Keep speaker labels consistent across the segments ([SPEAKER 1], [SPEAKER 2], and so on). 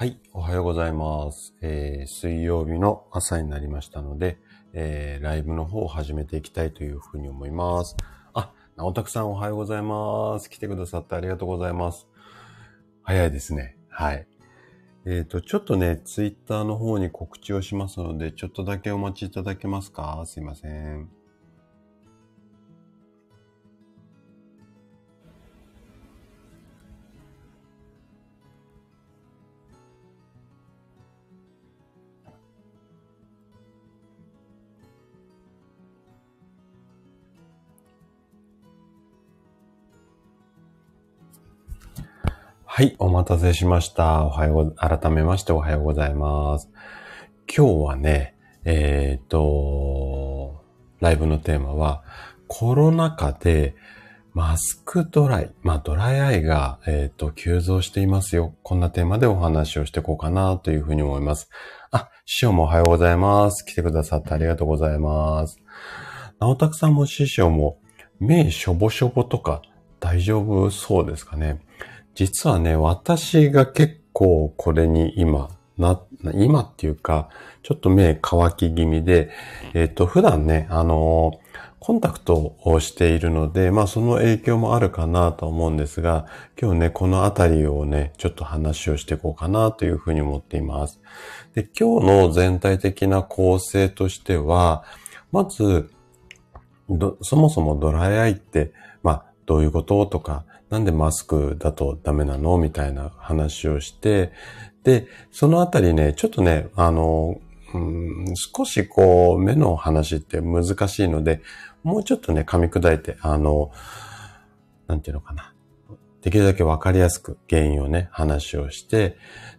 [SPEAKER 1] はい、おはようございます。えー、水曜日の朝になりましたので、えー、ライブの方を始めていきたいというふうに思います。あ、なおたくさんおはようございます。来てくださってありがとうございます。早いですね。はい。えっ、ー、と、ちょっとね、ツイッターの方に告知をしますので、ちょっとだけお待ちいただけますか？すいません。はい、お待たせしました。おはよう、改めましておはようございます。今日はね、えっ、ー、と、ライブのテーマは、コロナ禍でマスクドライ、まあドライアイが、えっ、ー、と、急増していますよ。こんなテーマでお話をしていこうかなというふうに思います。あ、師匠もおはようございます。来てくださってありがとうございます。なおたくさんも師匠も、目しょぼしょぼとか大丈夫そうですかね？実はね、私が結構これに今、な、今っていうか、ちょっと目乾き気味で、えっ、ー、と、普段ね、あのコンタクトをしているので、まあその影響もあるかなと思うんですが、今日ね、このあたりをね、ちょっと話をしていこうかなというふうに思っています。で、今日の全体的な構成としては、まず、そもそもドライアイって、まあ、どういうこととか、なんでマスクだとダメなの？みたいな話をして、で、そのあたりね、ちょっとね、あの、うん、少しこう、目の話って難しいので、もうちょっとね、噛み砕いて、あの、なんていうのかな。できるだけわかりやすく原因をね、話をして、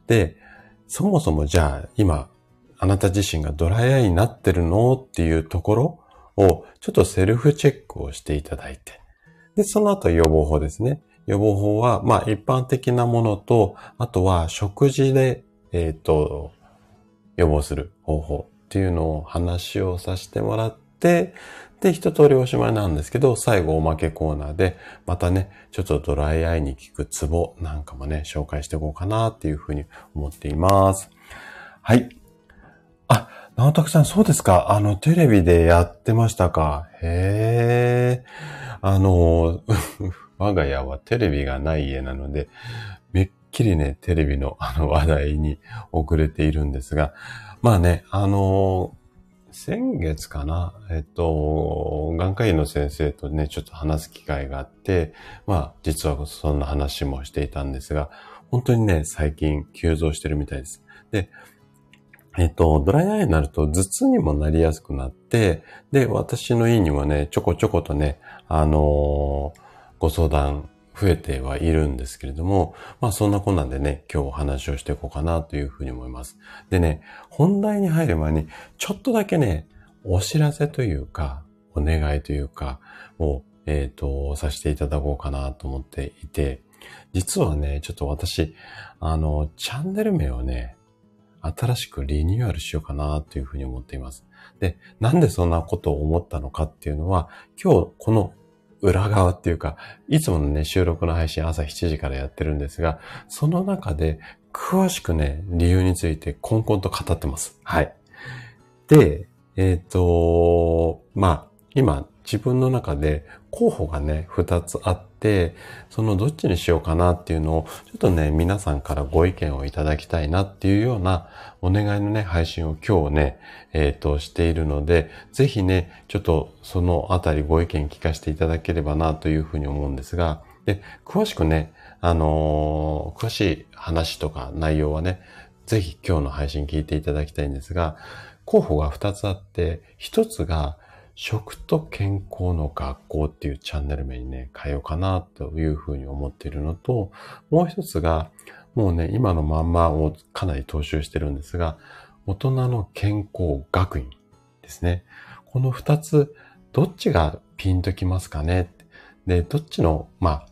[SPEAKER 1] で、そもそもじゃあ、今、あなた自身がドライアイになってるの？っていうところを、ちょっとセルフチェックをしていただいて、で、その後予防法ですね。予防法は、まあ一般的なものと、あとは食事で、えっ、ー、と、予防する方法っていうのを話をさせてもらって、で、一通りおしまいなんですけど、最後おまけコーナーで、またね、ちょっとドライアイに効くツボなんかもね、紹介していこうかなっていうふうに思っています。はい。あ、直拓さん、そうですかあの、テレビでやってましたかへえ。あの、我が家はテレビがない家なので、めっきりね、テレビのあの話題に遅れているんですが、まあね、あの、先月かな、えっと、眼科医の先生とね、ちょっと話す機会があって、まあ、実はそんな話もしていたんですが、本当にね、最近急増してるみたいです。で、えっと、ドライアイになると頭痛にもなりやすくなって、で、私の家にもね、ちょこちょことね、あの、ご相談増えてはいるんですけれども、まあそんなこんなんでね、今日お話をしていこうかなというふうに思います。でね、本題に入る前に、ちょっとだけね、お知らせというか、お願いというか、を、えっ、ー、と、させていただこうかなと思っていて、実はね、ちょっと私、あの、チャンネル名をね、新しくリニューアルしようかなというふうに思っています。で、なんでそんなことを思ったのかっていうのは、今日この裏側っていうか、いつものね、収録の配信朝7時からやってるんですが、その中で詳しくね、理由についてコンコンと語ってます。はい。で、えっ、ー、と、まあ、今自分の中で候補がね、二つあって、そのどっちにしようかなっていうのを、ちょっとね、皆さんからご意見をいただきたいなっていうようなお願いのね、配信を今日ね、えっ、ー、と、しているので、ぜひね、ちょっとそのあたりご意見聞かせていただければなというふうに思うんですが、で、詳しくね、あのー、詳しい話とか内容はね、ぜひ今日の配信聞いていただきたいんですが、候補が二つあって、一つが食と健康の学校っていうチャンネル名にね、変えようかなというふうに思っているのと、もう一つが、もうね、今のまんまをかなり踏襲してるんですが、大人の健康学院ですね。この二つ、どっちがピンときますかね？で、どっちの、まあ、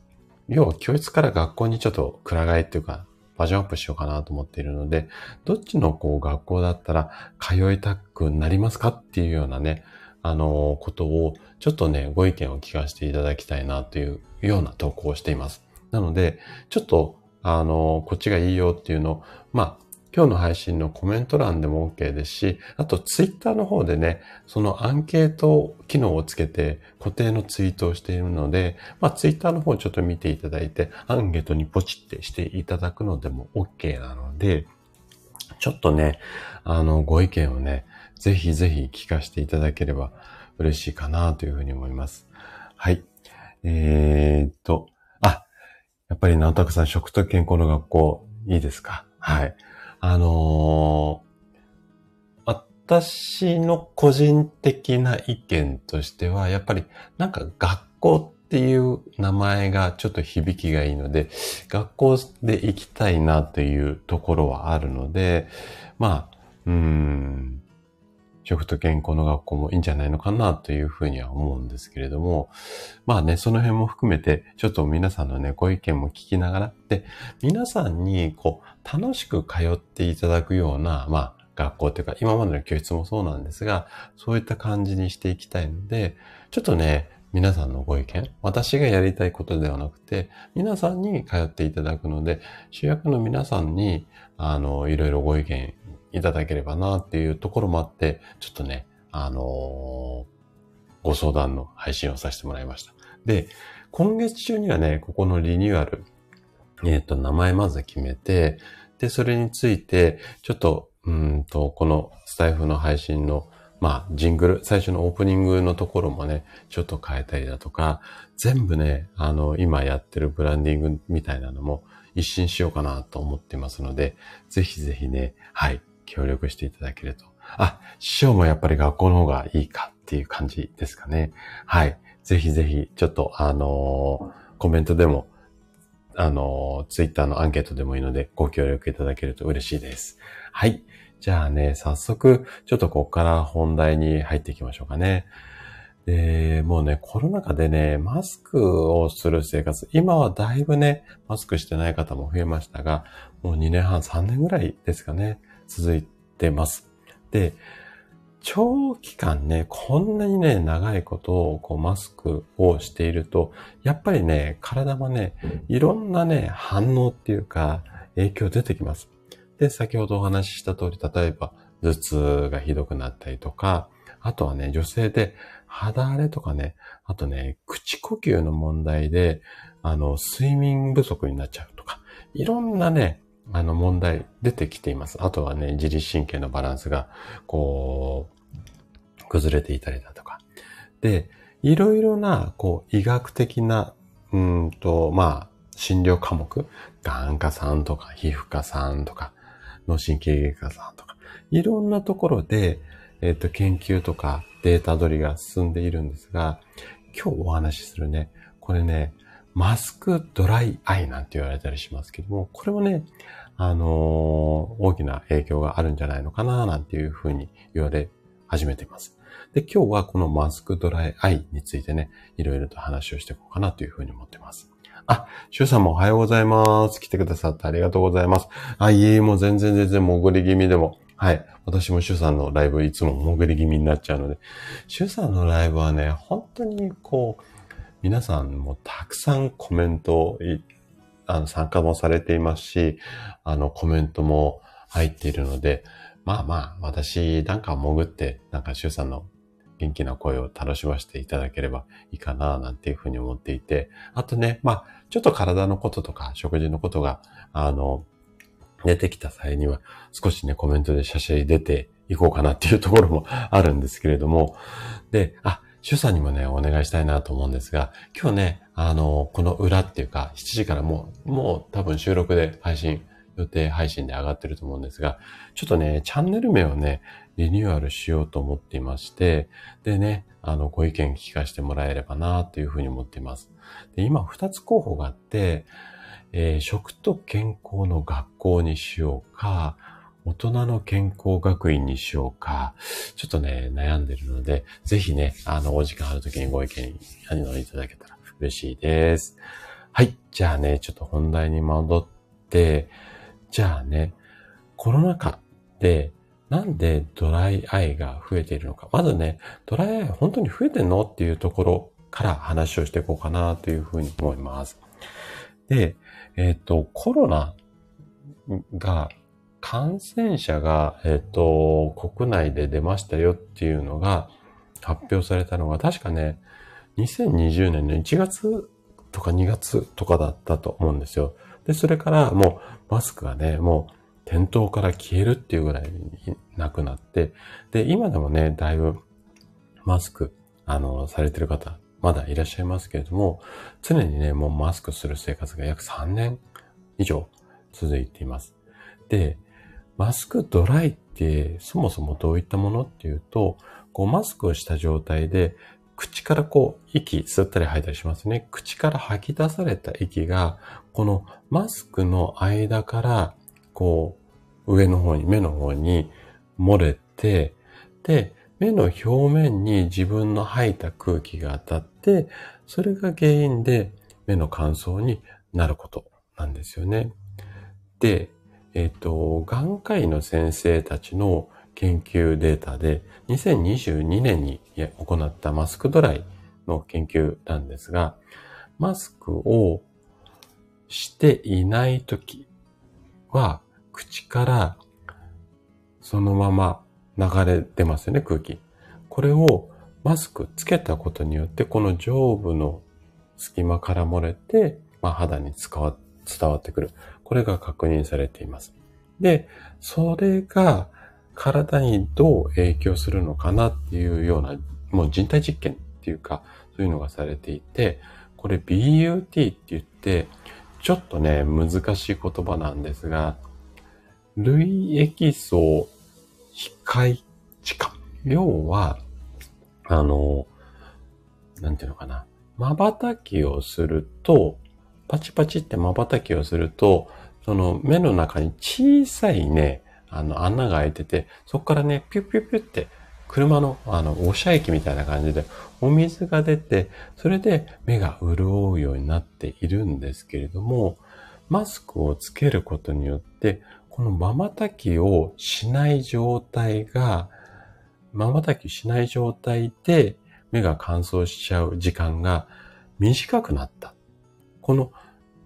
[SPEAKER 1] 要は教室から学校にちょっとくら替えっていうか、バージョンアップしようかなと思っているので、どっちのこう学校だったら通いたくなりますかっていうようなね、あの、ことを、ちょっとね、ご意見を聞かせていただきたいなというような投稿をしています。なので、ちょっと、あの、こっちがいいよっていうのを、まあ、今日の配信のコメント欄でも OK ですし、あとツイッターの方でね、そのアンケート機能をつけて固定のツイートをしているので、まあツイッターの方ちょっと見ていただいて、アンケートにポチってしていただくのでも OK なので、ちょっとね、あの、ご意見をね、ぜひぜひ聞かせていただければ嬉しいかなというふうに思います。はい。えー、っと、あ、やっぱり直拓さん、食と健康の学校、いいですか？はい。あのー、私の個人的な意見としては、やっぱりなんか学校っていう名前がちょっと響きがいいので、学校で行きたいなというところはあるので、まあ、うん、食と健康の学校もいいんじゃないのかなというふうには思うんですけれども、まあね、その辺も含めて、ちょっと皆さんのね、ご意見も聞きながら、で、皆さんに、こう、楽しく通っていただくような、まあ、学校というか、今までの教室もそうなんですが、そういった感じにしていきたいので、ちょっとね、皆さんのご意見、私がやりたいことではなくて、皆さんに通っていただくので、主役の皆さんに、あの、いろいろご意見いただければなっていうところもあって、ちょっとね、あのー、ご相談の配信をさせてもらいました。で、今月中にはね、ここのリニューアル、えっ、ー、と、名前まず決めて、で、それについて、ちょっと、うんと、このスタイフの配信の、まあ、ジングル、最初のオープニングのところもね、ちょっと変えたりだとか、全部ね、あの、今やってるブランディングみたいなのも一新しようかなと思ってますので、ぜひぜひね、はい、協力していただけると。あ、師匠もやっぱり学校の方がいいかっていう感じですかね。はい。ぜひぜひ、ちょっとあのー、コメントでも、あのー、ツイッターのアンケートでもいいので、ご協力いただけると嬉しいです。はい。じゃあね、早速、ちょっとここから本題に入っていきましょうかね。で、もうね、コロナ禍でね、マスクをする生活、今はだいぶね、マスクしてない方も増えましたが、もう2年半、3年ぐらいですかね。続いてます。で、長期間ね、こんなにね、長いことをこうマスクをしていると、やっぱりね、体もね、いろんなね、反応っていうか、影響出てきます。で、先ほどお話しした通り、例えば、頭痛がひどくなったりとか、あとはね、女性で肌荒れとかね、あとね、口呼吸の問題で、あの、睡眠不足になっちゃうとか、いろんなね、あの問題出てきています。あとはね、自律神経のバランスが、こう、崩れていたりだとか。で、いろいろな、こう、医学的な、うんと、まあ、診療科目、眼科さんとか、皮膚科さんとか、脳神経外科さんとか、いろんなところで、えっ、と、研究とかデータ取りが進んでいるんですが、今日お話しするね、これね、マスクドライアイなんて言われたりしますけども、これもね、あのー、大きな影響があるんじゃないのかな、なんていうふうに言われ始めています。で、今日はこのマスクドライアイについてね、いろいろと話をしていこうかなというふうに思ってます。あ、シュウさんもおはようございます。来てくださってありがとうございます。あ、いえ、もう全然全然潜り気味でも。はい。私もシュウさんのライブいつも潜り気味になっちゃうので、シュウさんのライブはね、本当にこう、皆さんもたくさんコメントをあの参加もされていますし、あのコメントも入っているので、まあまあ、私なんか潜って、なんかシュウさんの元気な声を楽しませていただければいいかな、なんていうふうに思っていて、あとね、まあ、ちょっと体のこととか食事のことが、あの、出てきた際には、少しね、コメントで写真出ていこうかなっていうところもあるんですけれども、で、あ、主さんにもね、お願いしたいなと思うんですが、今日ね、あの、この裏っていうか、7時からもう、もう多分収録で配信、予定配信で上がってると思うんですが、ちょっとね、チャンネル名をね、リニューアルしようと思っていまして、でね、あの、ご意見聞かせてもらえればなというふうに思っています。で、今2つ候補があって、えー、食と健康の学校にしようか、大人の健康学院にしようか、ちょっとね、悩んでるので、ぜひね、あの、お時間ある時にご意見、あの、いただけたら嬉しいです。はい。じゃあね、ちょっと本題に戻って、じゃあね、コロナ禍で、なんでドライアイが増えているのか。まずね、ドライアイ本当に増えてんのっていうところから話をしていこうかなというふうに思います。で、えっ、と、コロナが、感染者が、えっ、と、国内で出ましたよっていうのが発表されたのが、確かね、2020年の1月とか2月とかだったと思うんですよ。で、それからもうマスクがね、もう店頭から消えるっていうぐらいになくなって、で、今でもね、だいぶマスク、あの、されてる方、まだいらっしゃいますけれども、常にね、もうマスクする生活が約3年以上続いています。で、マスクドライってそもそもどういったものっていうと、こうマスクをした状態で口からこう息吸ったり吐いたりしますね。口から吐き出された息が、このマスクの間からこう上の方に、目の方に漏れて、で、目の表面に自分の吐いた空気が当たって、それが原因で目の乾燥になることなんですよね。で、えっ、と、眼科医の先生たちの研究データで、2022年に行ったマスクドライの研究なんですが、マスクをしていないときは、口からそのまま流れ出ますよね、空気。これをマスクつけたことによって、この上部の隙間から漏れて、まあ、肌に伝わってくる。これが確認されています。で、それが体にどう影響するのかなっていうような、もう人体実験っていうか、そういうのがされていて、これ BUT って言って、ちょっとね、難しい言葉なんですが、類液層控値化。要は、あの、なんていうのかな。瞬きをすると、パチパチって瞬きをすると、その目の中に小さいね、あの穴が開いてて、そこからね、ピュッピュッピュって車のあの、おしゃ液みたいな感じでお水が出て、それで目が潤うようになっているんですけれども、マスクをつけることによって、この瞬きをしない状態が、瞬きしない状態で目が乾燥しちゃう時間が短くなった。この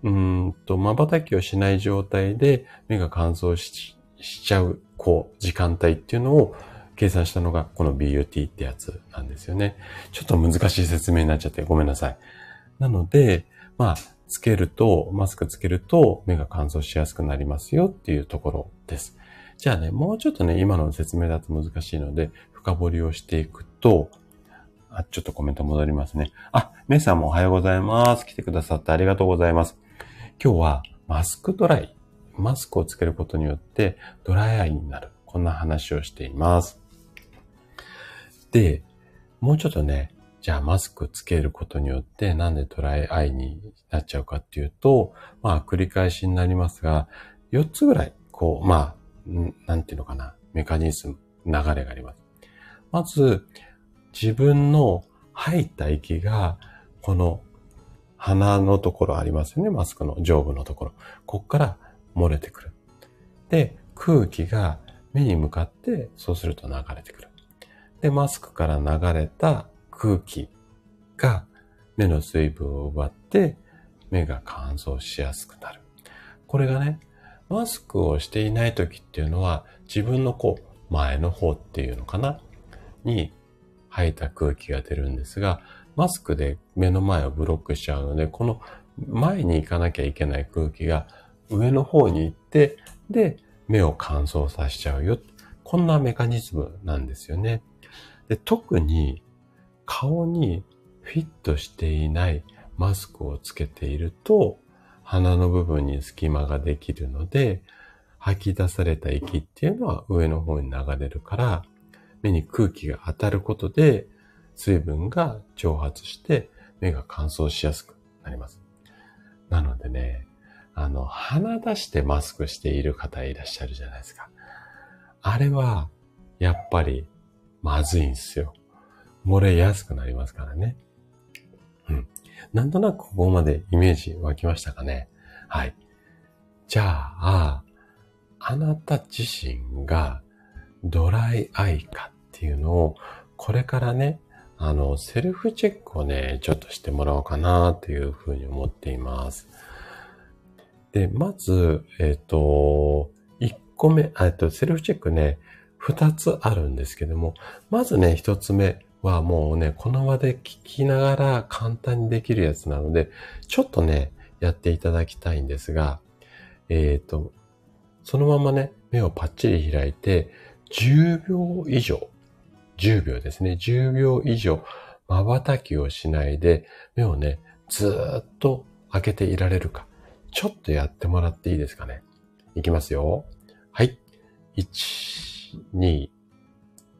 [SPEAKER 1] うんと、瞬きをしない状態で目が乾燥しちゃう、こう、時間帯っていうのを計算したのがこの BUT ってやつなんですよね。ちょっと難しい説明になっちゃってごめんなさい。なので、まあ、つけると、マスクつけると目が乾燥しやすくなりますよっていうところです。じゃあね、もうちょっとね、今の説明だと難しいので、深掘りをしていくと、あ、ちょっとコメント戻りますね。あ、メイさんもおはようございます。来てくださってありがとうございます。今日はマスクドライ、マスクをつけることによってドライアイになる。こんな話をしています。で、もうちょっとね、じゃあマスクつけることによってなんでドライアイになっちゃうかっていうと、まあ繰り返しになりますが、4つぐらい、こう、まあ、なんていうのかな、メカニズム、流れがあります。まず、自分の吐いた息が、この鼻のところありますよね。マスクの上部のところ。こっから漏れてくる。で、空気が目に向かってそうすると流れてくる。で、マスクから流れた空気が目の水分を奪って目が乾燥しやすくなる。これがね、マスクをしていない時っていうのは自分のこう前の方っていうのかな？に吐いた空気が出るんですが、マスクで目の前をブロックしちゃうので、この前に行かなきゃいけない空気が上の方に行って、で、目を乾燥させちゃうよ。こんなメカニズムなんですよね。で特に顔にフィットしていないマスクをつけていると、鼻の部分に隙間ができるので、吐き出された息っていうのは上の方に流れるから、目に空気が当たることで、水分が蒸発して目が乾燥しやすくなります。なのでね、あの、鼻出してマスクしている方いらっしゃるじゃないですか。あれは、やっぱり、まずいんですよ。漏れやすくなりますからね。うん。なんとなくここまでイメージ湧きましたかね。はい。じゃあ、あなた自身がドライアイかっていうのを、これからね、あの、セルフチェックをね、ちょっとしてもらおうかなというふうに思っています。で、まず、えっ、と、1個目、えっと、セルフチェックね、2つあるんですけども、まずね、1つ目はもうね、この場で聞きながら簡単にできるやつなので、ちょっとね、やっていただきたいんですが、えっ、と、そのままね、目をパッチリ開いて、10秒以上、10秒ですね、10秒以上、瞬きをしないで、目をね、ずっと開けていられるか。ちょっとやってもらっていいですかね。いきますよ。はい。1、2、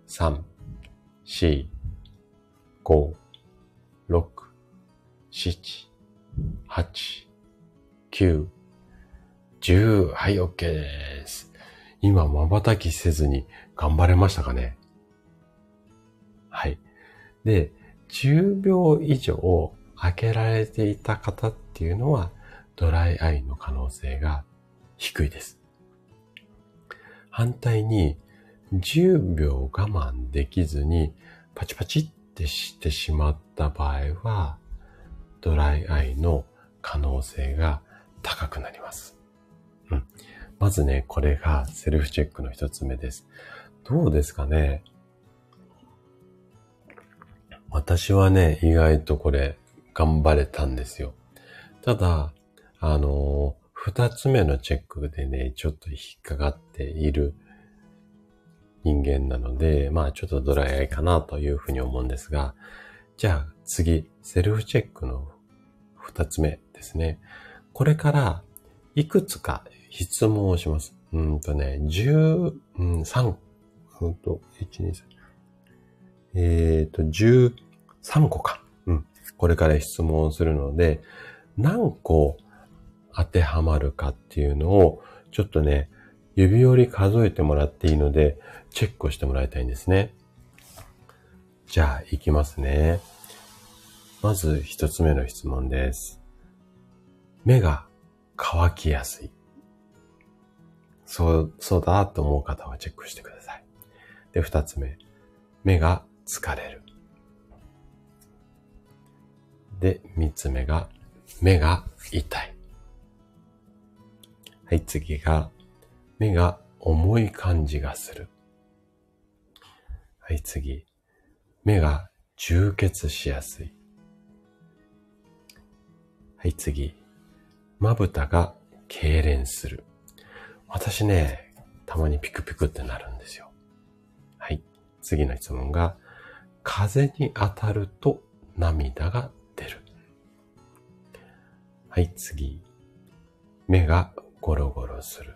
[SPEAKER 1] 3、4、5、6、7、8、9、10。はい、OK です。今、瞬きせずに頑張れましたかねはい。で、10秒以上開けられていた方っていうのは、ドライアイの可能性が低いです。反対に、10秒我慢できずに、パチパチってしてしまった場合は、ドライアイの可能性が高くなります。うん。まずね、これがセルフチェックの一つ目です。どうですかね？私はね、意外とこれ頑張れたんですよ。ただ、あの、二つ目のチェックでね、ちょっと引っかかっている人間なので、まあちょっとドライアイかなというふうに思うんですが、じゃあ次、セルフチェックの二つ目ですね。これからいくつか質問をします。うんとね、十、うん、三、うんと、一、二、三。えっ、ー、と、十三個か。うん。これから質問をするので、何個当てはまるかっていうのを、ちょっとね、指折り数えてもらっていいので、チェックをしてもらいたいんですね。じゃあ、行きますね。まず一つ目の質問です。目が乾きやすい。そう、そうだと思う方はチェックしてください。で、二つ目。目が疲れる。で、三つ目が、目が痛い。はい、次が、目が重い感じがする。はい、次。目が充血しやすい。はい、次。まぶたが痙攣する。私ね、たまにピクピクってなるんですよ。はい。次の質問が、風に当たると涙が出る。はい、次。目がゴロゴロする。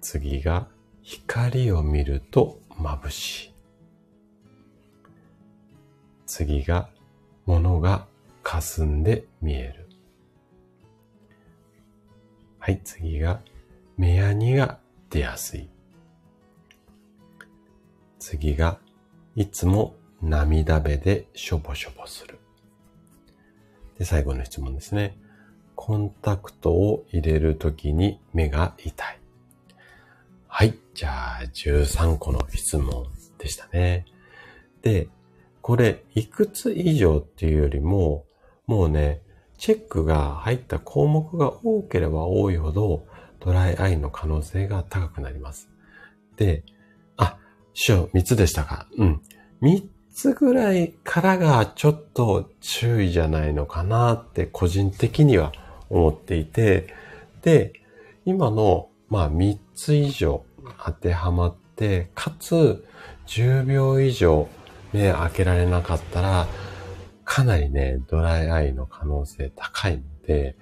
[SPEAKER 1] 次が、光を見ると眩しい。次が、物が霞んで見える。はい、次が、目やにが出やすい。次が、いつも涙目でしょぼしょぼする。で、最後の質問ですね。コンタクトを入れるときに目が痛い。はい。じゃあ、13個の質問でしたね。で、これ、いくつ以上っていうよりも、もうね、チェックが入った項目が多ければ多いほど、ドライアイの可能性が高くなります。で、あ、師匠、3つでしたか？うん。3つぐらいからがちょっと注意じゃないのかなって個人的には思っていて、で、今の、まあ3つ以上当てはまって、かつ10秒以上目開けられなかったら、かなりね、ドライアイの可能性高いので、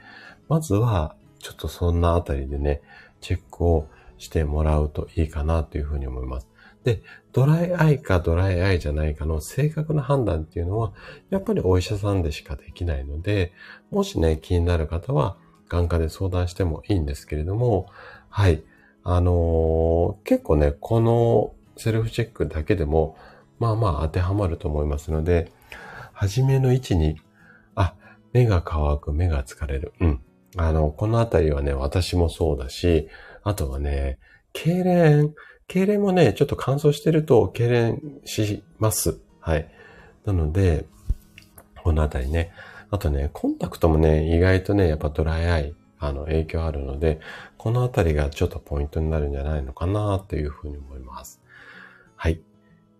[SPEAKER 1] まずは、ちょっとそんなあたりでね、チェックをしてもらうといいかなというふうに思います。で、ドライアイかドライアイじゃないかの正確な判断っていうのは、やっぱりお医者さんでしかできないので、もしね、気になる方は、眼科で相談してもいいんですけれども、はい。あのー、結構ね、このセルフチェックだけでも、まあまあ当てはまると思いますので、初めの位置に、あ、目が乾く、目が疲れる。うん。あの、このあたりはね、私もそうだし、あとはね、痙攣、痙攣もね、ちょっと乾燥してると痙攣します。はい。なので、このあたりね、あとね、コンタクトもね、意外とね、やっぱドライアイ、あの、影響あるので、このあたりがちょっとポイントになるんじゃないのかなというふうに思います。はい。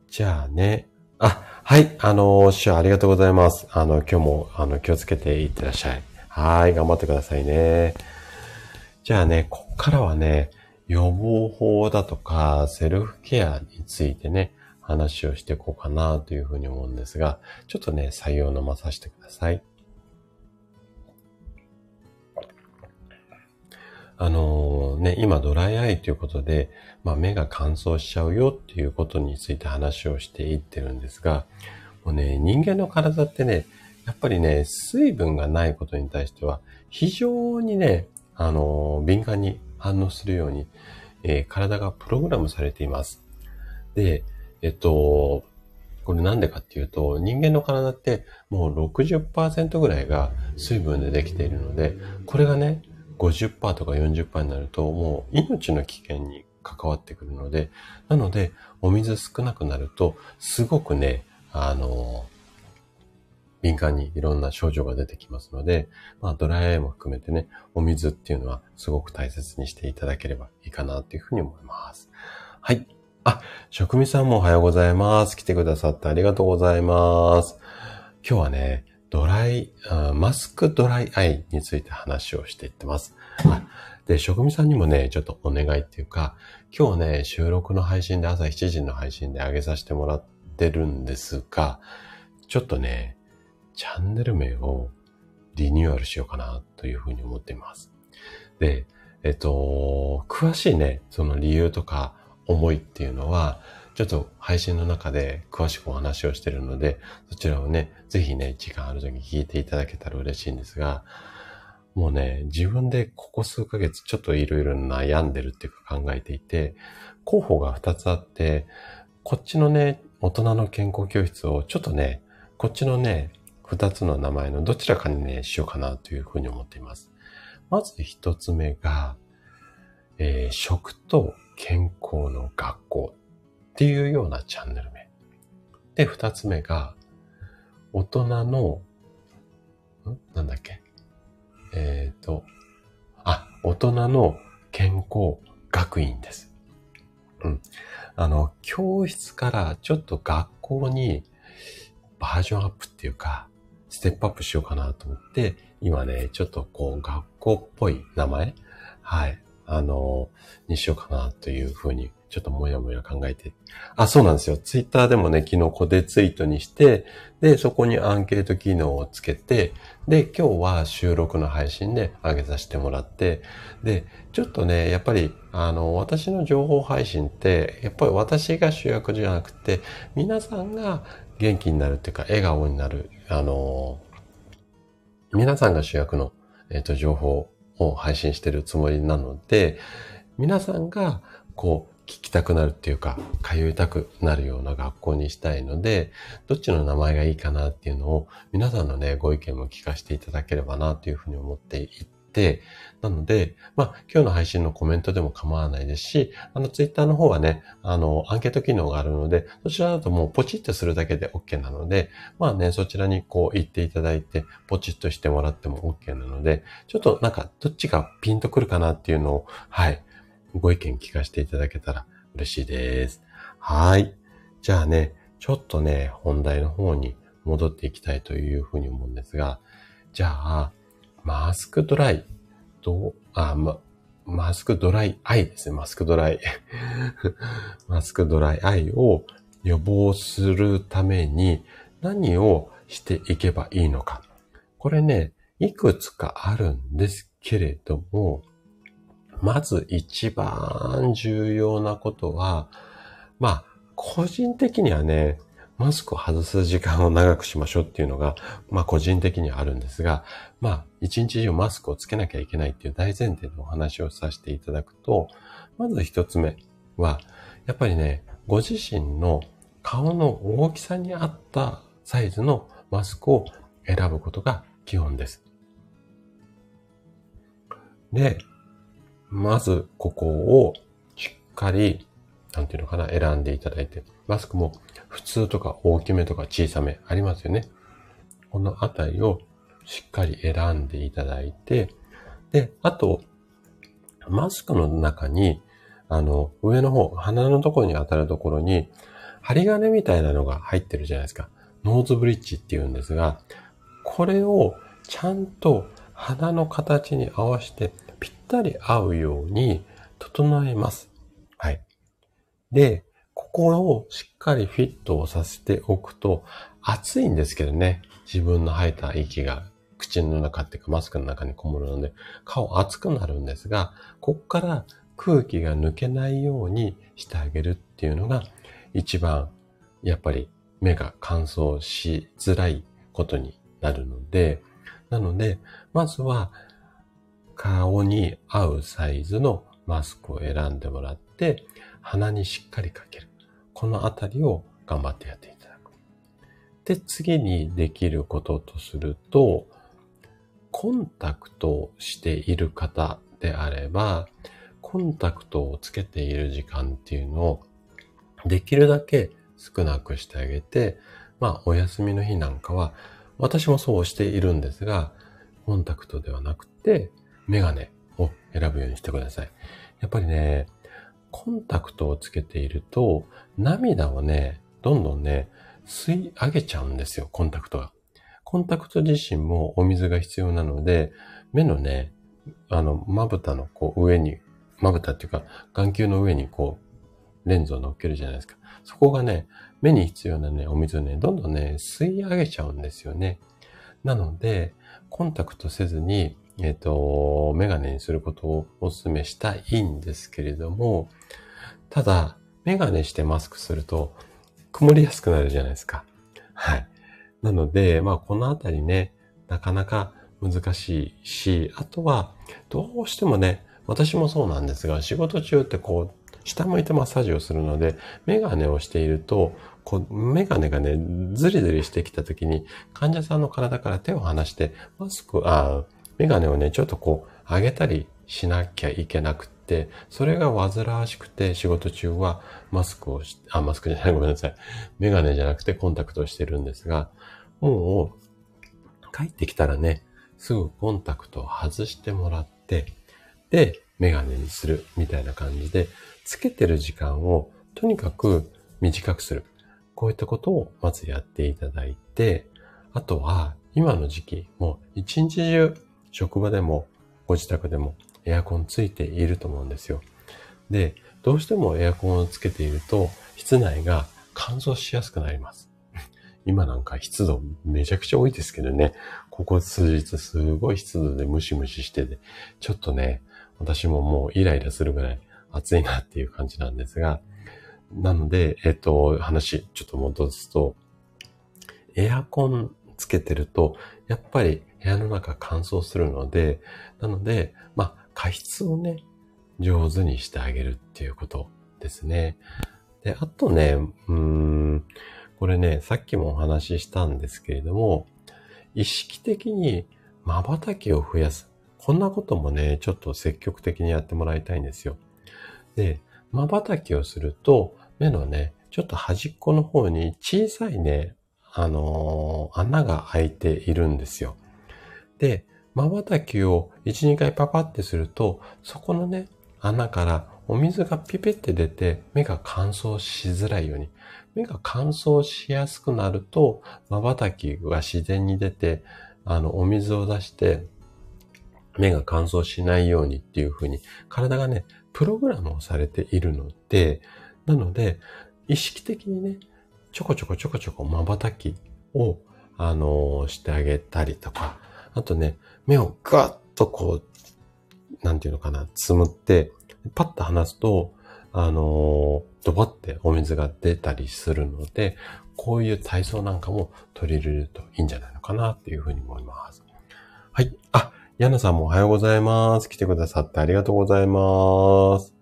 [SPEAKER 1] じゃあね、あ、はい、あの、師匠ありがとうございます。あの、今日も、あの、気をつけていってらっしゃい。はい、頑張ってくださいね。じゃあね、こっからはね、予防法だとか、セルフケアについてね、話をしていこうかなというふうに思うんですが、ちょっとね、採用飲まさせてください。あの、ね、今ドライアイということで、まあ、目が乾燥しちゃうよっていうことについて話をしていってるんですが、もうね、人間の体ってね、やっぱりね、水分がないことに対しては、非常にね、あのー、敏感に反応するように、えー、体がプログラムされています。で、えっと、これなんでかっていうと、人間の体ってもう60%ぐらいが水分でできているので、これがね、50%とか40%になると、もう命の危険に関わってくるので、なので、お水少なくなると、すごくね、あの、敏感にいろんな症状が出てきますので、まあドライアイも含めてね、お水っていうのはすごく大切にしていただければいいかなっていうふうに思います。はい。あ、職味さんもおはようございます。来てくださってありがとうございます。今日はね、ドライ、マスクドライアイについて話をしていってます。で、職味さんにもね、ちょっとお願いっていうか、今日ね、収録の配信で朝7時の配信で上げさせてもらってるんですが、ちょっとね、チャンネル名をリニューアルしようかなというふうに思っています。で、えっと、詳しいね、その理由とか思いっていうのは、ちょっと配信の中で詳しくお話をしているので、そちらをね、ぜひね、時間ある時に聞いていただけたら嬉しいんですが、もうね、自分でここ数ヶ月ちょっといろいろ悩んでるっていうか考えていて、候補が2つあって、こっちのね、大人の健康教室をちょっとね、こっちのね、2つの名前のどちらかにね、しようかなというふうに思っています。まず1つ目が、えー、食と健康の学校っていうようなチャンネル名。で、二つ目が、大人の、ん？なんだっけ？えっ、ー、と、あ、大人の健康学院です。うん。あの、教室からちょっと学校にバージョンアップっていうか、ステップアップしようかなと思って、今ね、ちょっとこう学校っぽい名前はい。あの、にしようかなというふうに、ちょっともやもや考えて。あ、そうなんですよ。ツイッターでもね、昨日コデツイートにして、で、そこにアンケート機能をつけて、で、今日は収録の配信で上げさせてもらって、で、ちょっとね、やっぱり、あの、私の情報配信って、やっぱり私が主役じゃなくて、皆さんが元気になるっていうか、笑顔になる、あの、皆さんが主役の、えっ、と、情報を配信してるつもりなので、皆さんがこう聞きたくなるっていうか、通いたくなるような学校にしたいので、どっちの名前がいいかなっていうのを皆さんのね、ご意見も聞かせていただければなというふうに思っていて、なので、まあ、今日の配信のコメントでも構わないですし、あの、ツイッターの方はね、あの、アンケート機能があるので、そちらだともうポチッとするだけで OK なので、まあね、そちらにこう行っていただいて、ポチッとしてもらっても OK なので、ちょっとなんか、どっちがピンとくるかなっていうのを、はい、ご意見聞かせていただけたら嬉しいです。はい。じゃあね、ちょっとね、本題の方に戻っていきたいというふうに思うんですが、じゃあ、マスクドライと、あ、ま、マスクドライアイですね。マスクドライ。マスクドライアイを予防するために何をしていけばいいのか。これね、いくつかあるんですけれども、まず一番重要なことは、まあ、個人的にはね、マスクを外す時間を長くしましょうっていうのが、まあ個人的にはあるんですが、まあ一日中マスクをつけなきゃいけないっていう大前提のお話をさせていただくと、まず一つ目は、やっぱりね、ご自身の顔の大きさに合ったサイズのマスクを選ぶことが基本です。で、まずここをしっかり、なんていうのかな、選んでいただいて、マスクも普通とか大きめとか小さめありますよね。このあたりをしっかり選んでいただいて、で、あと、マスクの中に、あの、上の方、鼻のところに当たるところに、針金みたいなのが入ってるじゃないですか。ノーズブリッジって言うんですが、これをちゃんと鼻の形に合わせてぴったり合うように整えます。はい。で、ここをしっかりフィットをさせておくと、暑いんですけどね、自分の吐いた息が口の中っていうかマスクの中にこもるので、顔熱くなるんですが、ここから空気が抜けないようにしてあげるっていうのが一番やっぱり目が乾燥しづらいことになるので、なので、まずは顔に合うサイズのマスクを選んでもらって、鼻にしっかりかける。このあたりを頑張ってやっていただく。で、次にできることとすると、コンタクトをしている方であれば、コンタクトをつけている時間っていうのをできるだけ少なくしてあげて、まあお休みの日なんかは、私もそうしているんですが、コンタクトではなくて、メガネを選ぶようにしてください。やっぱりね、コンタクトをつけていると、涙をね、どんどんね、吸い上げちゃうんですよ、コンタクトが。コンタクト自身もお水が必要なので、目のね、あの、まぶたのこう上に、まぶたっていうか、眼球の上にこう、レンズを乗っけるじゃないですか。そこがね、目に必要なね、お水をね、どんどんね、吸い上げちゃうんですよね。なので、コンタクトせずに、えっ、ー、と、メガネにすることをお勧めしたいんですけれども、ただ、メガネしてマスクすると、曇りやすくなるじゃないですか。はい。なので、まあ、このあたりね、なかなか難しいし、あとは、どうしてもね、私もそうなんですが、仕事中ってこう、下向いてマッサージをするので、メガネをしていると、こう、メガネがね、ズリズリしてきた時に、患者さんの体から手を離して、マスク、あ、メガネをね、ちょっとこう、上げたりしなきゃいけなくて、それが煩わしくて、仕事中はマスクをし、あ、マスクじゃない、ごめんなさい。メガネじゃなくてコンタクトをしてるんですが、もう、帰ってきたらね、すぐコンタクトを外してもらって、で、メガネにするみたいな感じで、つけてる時間をとにかく短くする。こういったことをまずやっていただいて、あとは今の時期、もう一日中職場でもご自宅でもエアコンついていると思うんですよ。で、どうしてもエアコンをつけていると室内が乾燥しやすくなります。今なんか湿度めちゃくちゃ多いですけどね、ここ数日すごい湿度でムシムシしてて、ちょっとね、私ももうイライラするぐらい暑いなっていう感じなんですが、なので、えっと、話ちょっと戻すと、エアコンつけてると、やっぱり部屋の中乾燥するので、なので、まあ、加湿をね、上手にしてあげるっていうことですね。で、あとね、うーん、これね、さっきもお話ししたんですけれども、意識的に瞬きを増やす。こんなこともね、ちょっと積極的にやってもらいたいんですよ。で、瞬きをすると、目のね、ちょっと端っこの方に小さいね、あのー、穴が開いているんですよ。で、瞬きを1、2回パパってすると、そこのね、穴からお水がピピって出て、目が乾燥しづらいように。目が乾燥しやすくなると、瞬きが自然に出て、あの、お水を出して、目が乾燥しないようにっていう風に、体がね、プログラムをされているので、なので、意識的にね、ちょこちょこちょこちょこ瞬きを、あのー、してあげたりとか、あとね、目をガッとこう、なんていうのかな、つむって、パッと離すと、あのー、ドバってお水が出たりするので、こういう体操なんかも取り入れるといいんじゃないのかなっていうふうに思います。はい。あ、ヤナさんもおはようございます。来てくださってありがとうございます。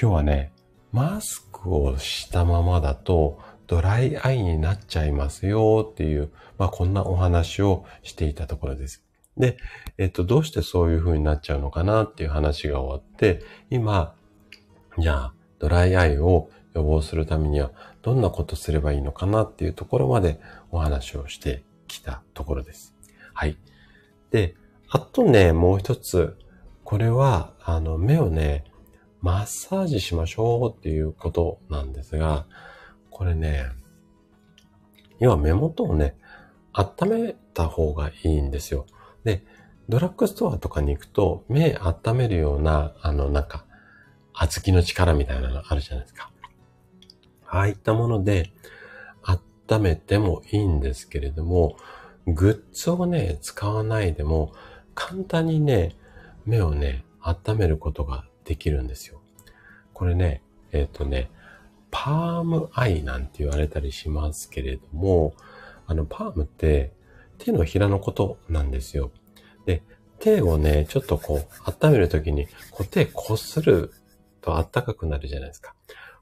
[SPEAKER 1] 今日はね、マスクをしたままだとドライアイになっちゃいますよっていう、まあこんなお話をしていたところです。で、えっと、どうしてそういう風になっちゃうのかなっていう話が終わって、今、じゃあ、ドライアイを予防するためにはどんなことすればいいのかなっていうところまでお話をしてきたところです。はい。で、あとね、もう一つ、これは、あの、目をね、マッサージしましょうっていうことなんですが、これね、要は目元をね、温めた方がいいんですよ。で、ドラッグストアとかに行くと、目温めるような、あの、なんか、小豆の力みたいなのあるじゃないですか。ああいったもので、温めてもいいんですけれども、グッズをね、使わないでも、簡単にね、目をね、温めることができるんですよ。これね、えっ、ー、とね、パームアイなんて言われたりしますけれども、あの、パームって手のひらのことなんですよ。で、手をね、ちょっとこう、温めるときに、こう手こすると暖かくなるじゃないですか。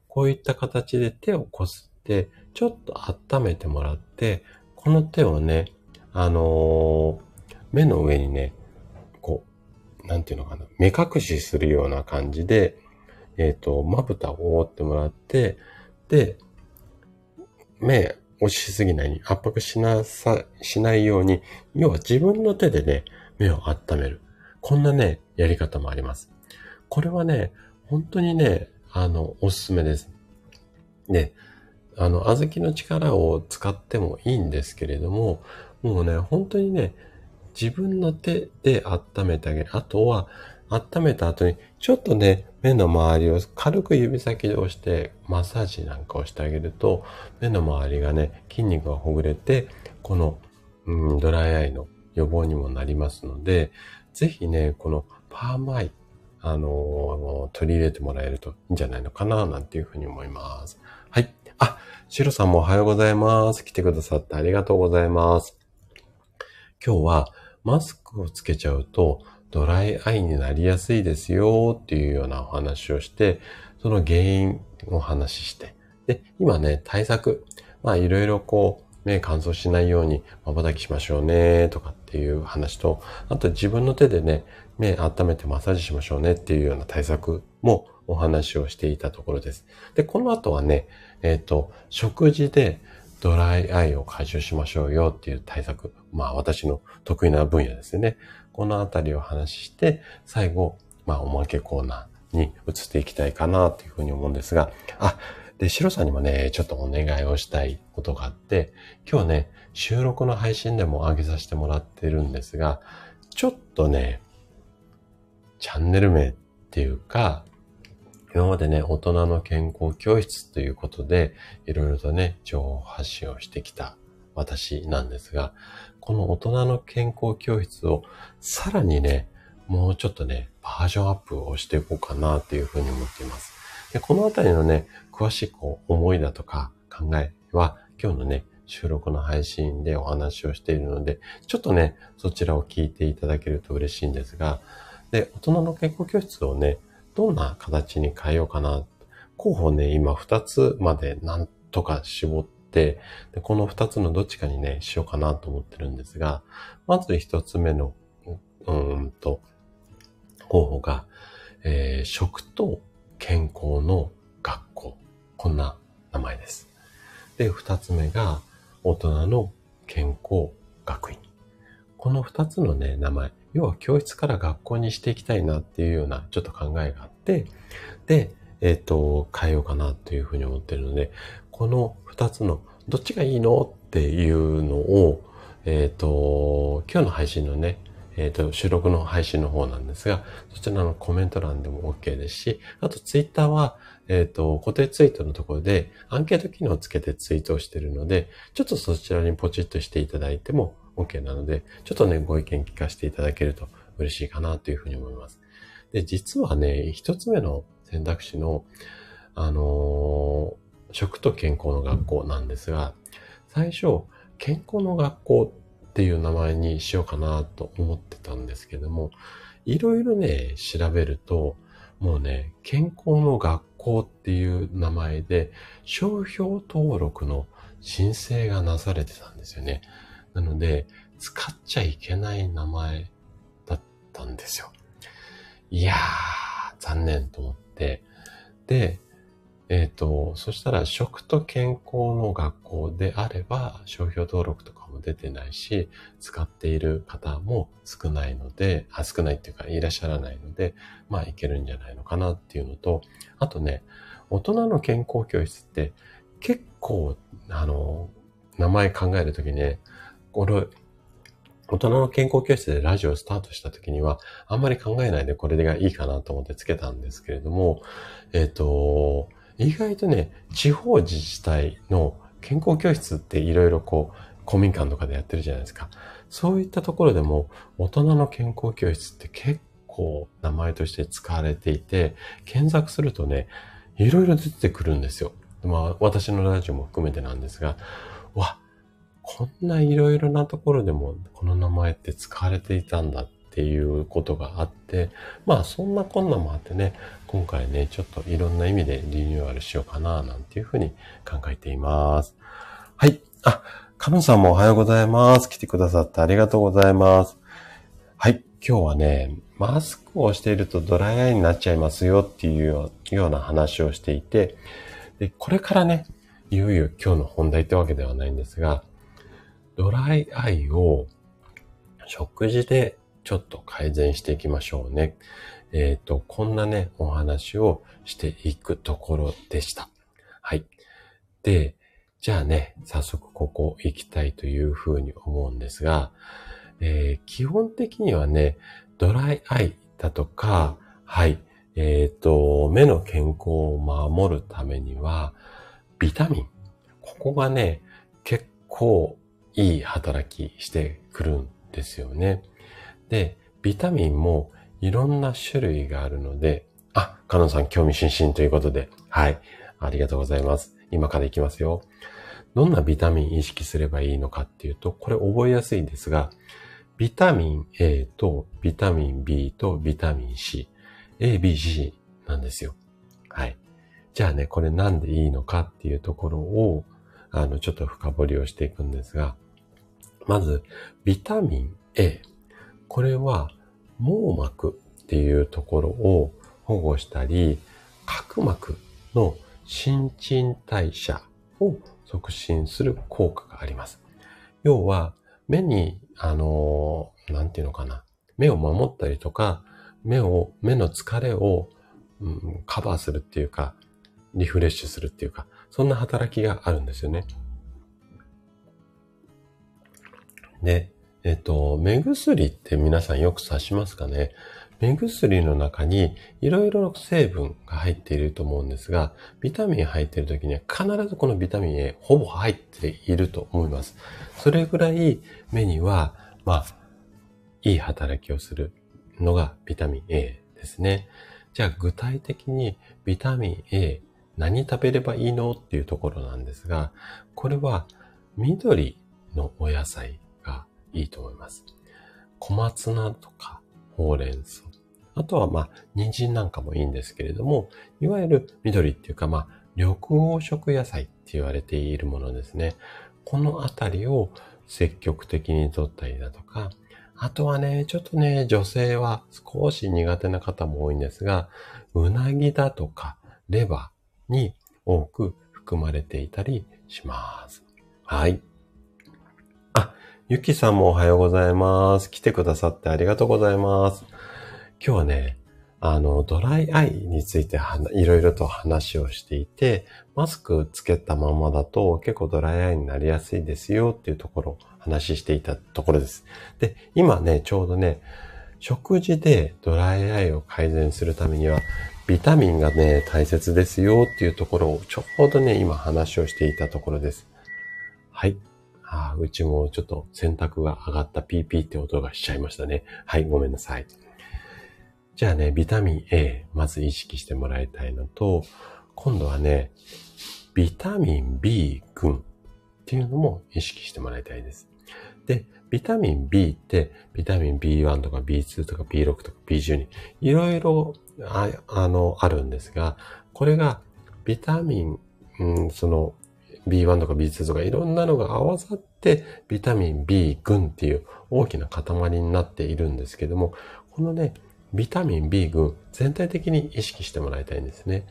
[SPEAKER 1] こういった形で手をこすって、ちょっと温めてもらって、この手をね、あのー、目の上にね、こう、なんていうのかな、目隠しするような感じで、えっ、ー、と、まぶたを覆ってもらって、で、目押しすぎないように圧迫しなさ、しないように、要は自分の手でね、目を温める。こんなね、やり方もあります。これはね、本当にね、あの、おすすめです。で、あの、小豆の力を使ってもいいんですけれども、もうね、本当にね、自分の手で温めてあげる。あとは、温めた後に、ちょっとね、目の周りを軽く指先で押して、マッサージなんかをしてあげると、目の周りがね、筋肉がほぐれて、この、うん、ドライアイの予防にもなりますので、ぜひね、このパーマイ、あのー、取り入れてもらえるといいんじゃないのかな、なんていうふうに思います。はい。あ、シロさんもおはようございます。来てくださってありがとうございます。今日はマスクをつけちゃうとドライアイになりやすいですよっていうようなお話をして、その原因をお話しして、で、今ね、対策、まあいろいろこう、目乾燥しないように瞬きしましょうねとかっていう話と、あと自分の手でね、目温めてマッサージしましょうねっていうような対策もお話をしていたところです。で、この後はね、えっ、ー、と、食事でドライアイを解消しましょうよっていう対策。まあ私の得意な分野ですよね。このあたりを話して、最後、まあおまけコーナーに移っていきたいかなというふうに思うんですが、あ、で、シロさんにもね、ちょっとお願いをしたいことがあって、今日ね、収録の配信でも上げさせてもらってるんですが、ちょっとね、チャンネル名っていうか、今までね、大人の健康教室ということで、いろいろとね、情報発信をしてきた私なんですが、この大人の健康教室をさらにね、もうちょっとね、バージョンアップをしていこうかなというふうに思っています。でこのあたりのね、詳しいこう思いだとか考えは、今日のね、収録の配信でお話をしているので、ちょっとね、そちらを聞いていただけると嬉しいんですが、で、大人の健康教室をね、どんな形に変えようかな。候補ね、今2つまでなんとか絞って、でこの2つのどっちかにね、しようかなと思ってるんですが、まず1つ目の、うんと、候補が、えー、食と健康の学校。こんな名前です。で、2つ目が、大人の健康学院。この2つのね、名前。要は教室から学校にしていきたいなっていうようなちょっと考えがあって、で、えっ、ー、と、変えようかなというふうに思ってるので、この二つのどっちがいいの？っていうのを、えっ、ー、と、今日の配信のね、えっ、ー、と、収録の配信の方なんですが、そちらのコメント欄でも OK ですし、あとツイッターは、えっ、ー、と、固定ツイートのところでアンケート機能をつけてツイートをしているので、ちょっとそちらにポチッとしていただいても OK なので、ちょっとね、ご意見聞かせていただけると嬉しいかなというふうに思います。で、実はね、一つ目の選択肢の、あのー、食と健康の学校なんですが、最初、健康の学校っていう名前にしようかなと思ってたんですけども、いろいろね、調べると、もうね、健康の学校っていう名前で、商標登録の申請がなされてたんですよね。なので、使っちゃいけない名前だったんですよ。いやー、残念と思って。で、えっ、と、そしたら食と健康の学校であれば、商標登録とかも出てないし、使っている方も少ないので、あ、少ないっていうかいらっしゃらないので、まあいけるんじゃないのかなっていうのと、あとね、大人の健康教室って結構、あの、名前考えるときね、これ、大人の健康教室でラジオをスタートした時には、あんまり考えないでこれがいいかなと思ってつけたんですけれども、えっ、ー、と、意外とね、地方自治体の健康教室っていろいろこう、公民館とかでやってるじゃないですか。そういったところでも、大人の健康教室って結構名前として使われていて、検索するとね、いろいろ出てくるんですよ。まあ、私のラジオも含めてなんですが、わ、こんないろいろなところでもこの名前って使われていたんだっっていうことがあって、まあそんなこんなもあってね、今回ね、ちょっといろんな意味でリニューアルしようかな、なんていうふうに考えています。はい。あ、カノンさんもおはようございます。来てくださってありがとうございます。はい。今日はね、マスクをしているとドライアイになっちゃいますよっていうような話をしていて、で、これからね、いよいよ今日の本題ってわけではないんですが、ドライアイを食事でちょっと改善していきましょうね。えっ、ー、と、こんなね、お話をしていくところでした。はい。で、じゃあね、早速ここ行きたいというふうに思うんですが、えー、基本的にはね、ドライアイだとか、はい、えっ、ー、と、目の健康を守るためには、ビタミン。ここがね、結構いい働きしてくるんですよね。で、ビタミンもいろんな種類があるので、あ、カノンさん興味津々ということで、はい。ありがとうございます。今から行きますよ。どんなビタミン意識すればいいのかっていうと、これ覚えやすいんですが、ビタミン A とビタミン B とビタミン C、A、B、C なんですよ。はい。じゃあね、これなんでいいのかっていうところを、あの、ちょっと深掘りをしていくんですが、まず、ビタミン A。これは、網膜っていうところを保護したり、角膜の新陳代謝を促進する効果があります。要は、目に、あの、なんていうのかな。目を守ったりとか、目を、目の疲れを、うん、カバーするっていうか、リフレッシュするっていうか、そんな働きがあるんですよね。で、えっと、目薬って皆さんよく刺しますかね？目薬の中にいろいろな成分が入っていると思うんですが、ビタミン入っている時には必ずこのビタミン A ほぼ入っていると思います。それぐらい目には、まあ、いい働きをするのがビタミン A ですね。じゃあ具体的にビタミン A 何食べればいいの？っていうところなんですが、これは緑のお野菜いいと思います。小松菜とかほうれん草。あとはまあ、人参なんかもいいんですけれども、いわゆる緑っていうかまあ、緑黄色野菜って言われているものですね。このあたりを積極的に取ったりだとか、あとはね、ちょっとね、女性は少し苦手な方も多いんですが、うなぎだとかレバーに多く含まれていたりします。はい。ゆきさんもおはようございます。来てくださってありがとうございます。今日はね、あの、ドライアイについていろいろと話をしていて、マスクつけたままだと結構ドライアイになりやすいですよっていうところを話していたところです。で、今ね、ちょうどね、食事でドライアイを改善するためには、ビタミンがね、大切ですよっていうところをちょうどね、今話をしていたところです。はい。ああ、うちもちょっと洗濯が上がったピーピーって音がしちゃいましたね。はい、ごめんなさい。じゃあね、ビタミン A、まず意識してもらいたいのと、今度はね、ビタミン B 群っていうのも意識してもらいたいです。で、ビタミン B って、ビタミン B1 とか B2 とか B6 とか B12、いろいろああの、あるんですが、これがビタミン、うん、その B1 とか B2 とかいろんなのが合わさってビタミン B 群っていう大きな塊になっているんですけども、このね、ビタミン B 群全体的に意識してもらいたいんですね。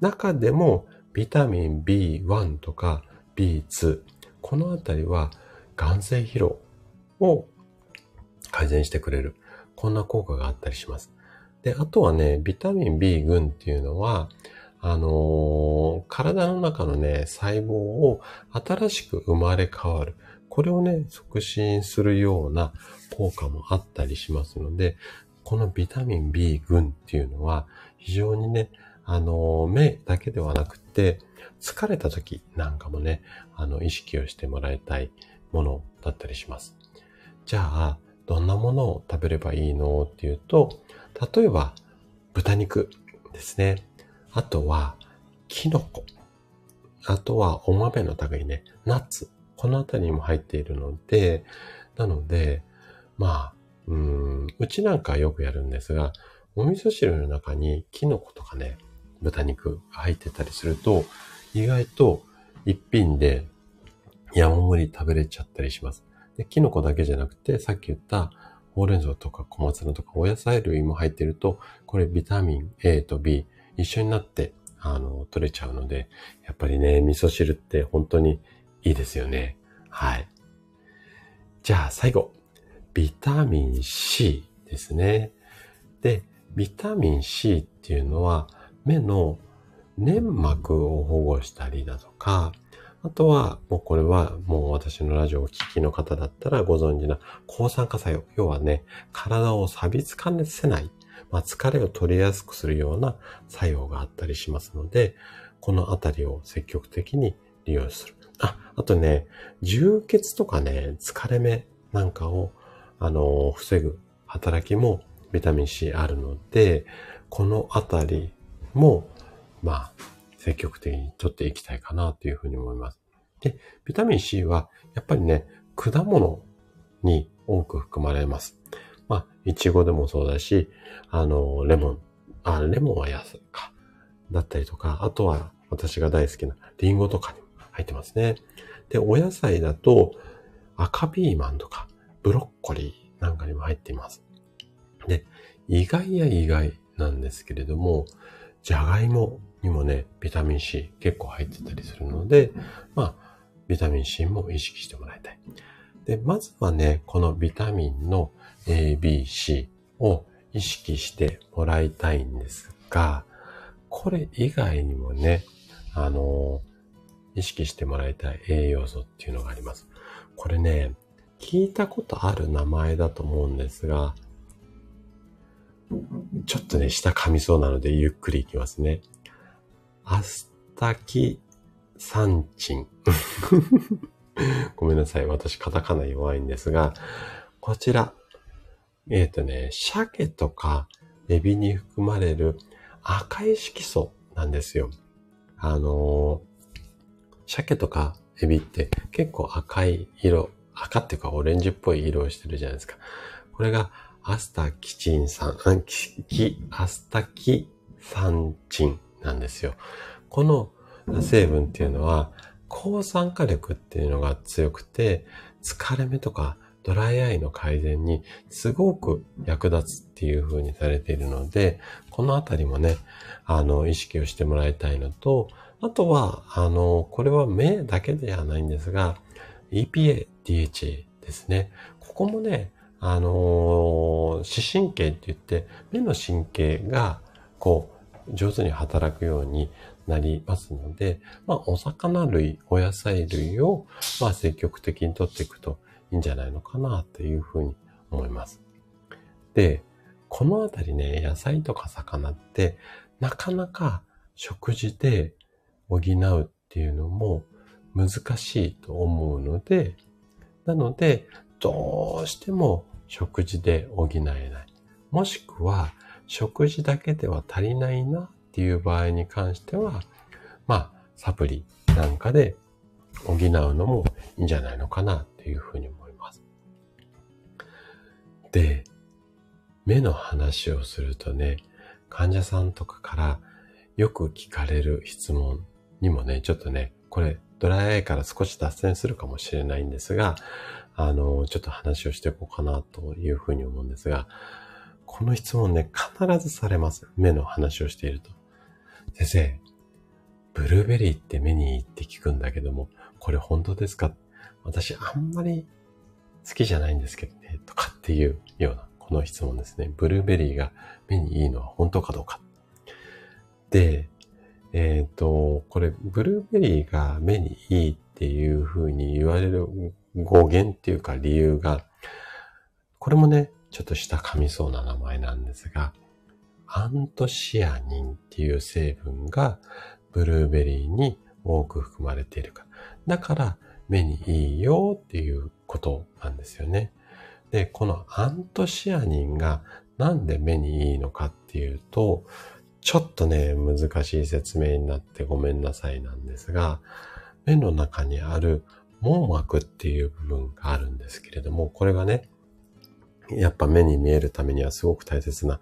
[SPEAKER 1] 中でもビタミン B1 とか B2、このあたりは眼性疲労を改善してくれる。こんな効果があったりします。で、あとはね、ビタミン B 群っていうのは、あのー、体の中のね、細胞を新しく生まれ変わる。これをね、促進するような効果もあったりしますので、このビタミン B 群っていうのは、非常にね、あの、目だけではなくて、疲れた時なんかもね、あの、意識をしてもらいたいものだったりします。じゃあ、どんなものを食べればいいのっていうと、例えば、豚肉ですね。あとは、キノコ。あとは、お豆の類ね、ナッツ。このあたりにも入っているので、なので、まあ、うん、うちなんかよくやるんですが、お味噌汁の中にキノコとかね、豚肉が入ってたりすると、意外と一品で山盛り食べれちゃったりします。で、キノコだけじゃなくて、さっき言ったほうれん草とか小松菜とかお野菜類も入ってると、これビタミン A と B 一緒になって、あの、取れちゃうので、やっぱりね、味噌汁って本当にいいですよね。はい。じゃあ最後、ビタミン C ですね。で、ビタミン C っていうのは、目の粘膜を保護したりだとか、あとは、もうこれはもう私のラジオをお聞きの方だったらご存知な抗酸化作用。要はね、体を錆びつかせない、まあ、疲れを取りやすくするような作用があったりしますので、このあたりを積極的に利用する。あ、あとね、充血とかね、疲れ目なんかを、あの、防ぐ働きもビタミン C あるので、このあたりも、まあ、積極的に取っていきたいかなというふうに思います。で、ビタミン C はやっぱりね、果物に多く含まれます。いちごでもそうだし、あの、レモン、あ、レモンは安いか。だったりとか、あとは私が大好きなリンゴとかにも入ってますね。で、お野菜だと赤ピーマンとかブロッコリーなんかにも入っています。で、意外や意外なんですけれども、じゃがいもにもね、ビタミン C 結構入ってたりするので、まあ、ビタミン C も意識してもらいたい。で、まずはね、このビタミンの A, B, C を意識してもらいたいんですが、これ以外にもね、あの、意識してもらいたい栄養素っていうのがあります。これね、聞いたことある名前だと思うんですが、ちょっとね、下噛みそうなのでゆっくりいきますね。アスタキサンチン。ごめんなさい。私、カタカナ弱いんですが、こちら。えっ、ー、とね、鮭とかエビに含まれる赤い色素なんですよ。あのー、鮭とかエビって結構赤い色、赤っていうかオレンジっぽい色をしてるじゃないですか。これがアスタキチン酸、キ、アスタキサンチンなんですよ。この成分っていうのは、抗酸化力っていうのが強くて、疲れ目とかドライアイの改善にすごく役立つっていう風にされているので、このあたりもね、あの、意識をしてもらいたいのと、あとは、あの、これは目だけではないんですが、EPA、DHA ですね。ここもね、あの、視神経って言って、目の神経が、こう、上手に働くようになりますので、まあ、お魚類、お野菜類を、まあ、積極的にとっていくといいんじゃないのかなというふうに思います。で、このあたりね、野菜とか魚って、なかなか食事で補うっていうのも難しいと思うので、なので、どうしても食事で補えない。もしくは、食事だけでは足りないなっていう場合に関しては、まあ、サプリなんかで補うのもいいんじゃないのかなっていうふうに思。で、目の話をするとね、患者さんとかからよく聞かれる質問にもね、ちょっとね、これドライアイから少し脱線するかもしれないんですが、あの、ちょっと話をしていこうかなというふうに思うんですが、この質問ね、必ずされます。目の話をしていると。先生、ブルーベリーって目にいいって聞くんだけども、これ本当ですか？私あんまり好きじゃないんですけどね、とかっていうような、この質問ですね。ブルーベリーが目にいいのは本当かどうか。で、えっ、ー、と、これ、ブルーベリーが目にいいっていうふうに言われる語源っていうか理由が、これもね、ちょっとした噛みそうな名前なんですが、アントシアニンっていう成分がブルーベリーに多く含まれているから。だから目にいいよっていうことなんですよね。で、このアントシアニンがなんで目にいいのかっていうと、ちょっとね、難しい説明になってごめんなさいなんですが、目の中にある網膜っていう部分があるんですけれども、これがね、やっぱ目に見えるためにはすごく大切な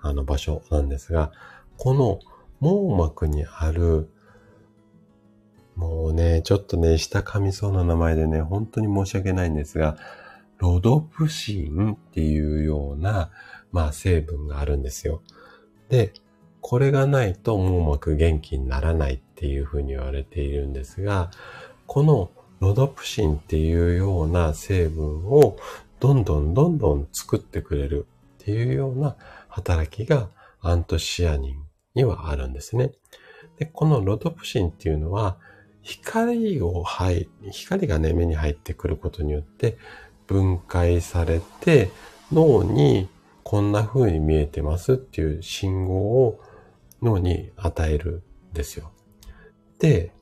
[SPEAKER 1] あの場所なんですが、この網膜にある、もうね、ちょっとね、下噛みそうな名前でね、本当に申し訳ないんですが、ロドプシンっていうような、まあ成分があるんですよ。で、これがないと網膜元気にならないっていうふうに言われているんですが、このロドプシンっていうような成分をどんどんどんどん作ってくれるっていうような働きがアントシアニンにはあるんですね。で、このロドプシンっていうのは光を入、光がね、目に入ってくることによって分解されて脳にこんな風に見えてますっていう信号を脳に与えるんですよ。で、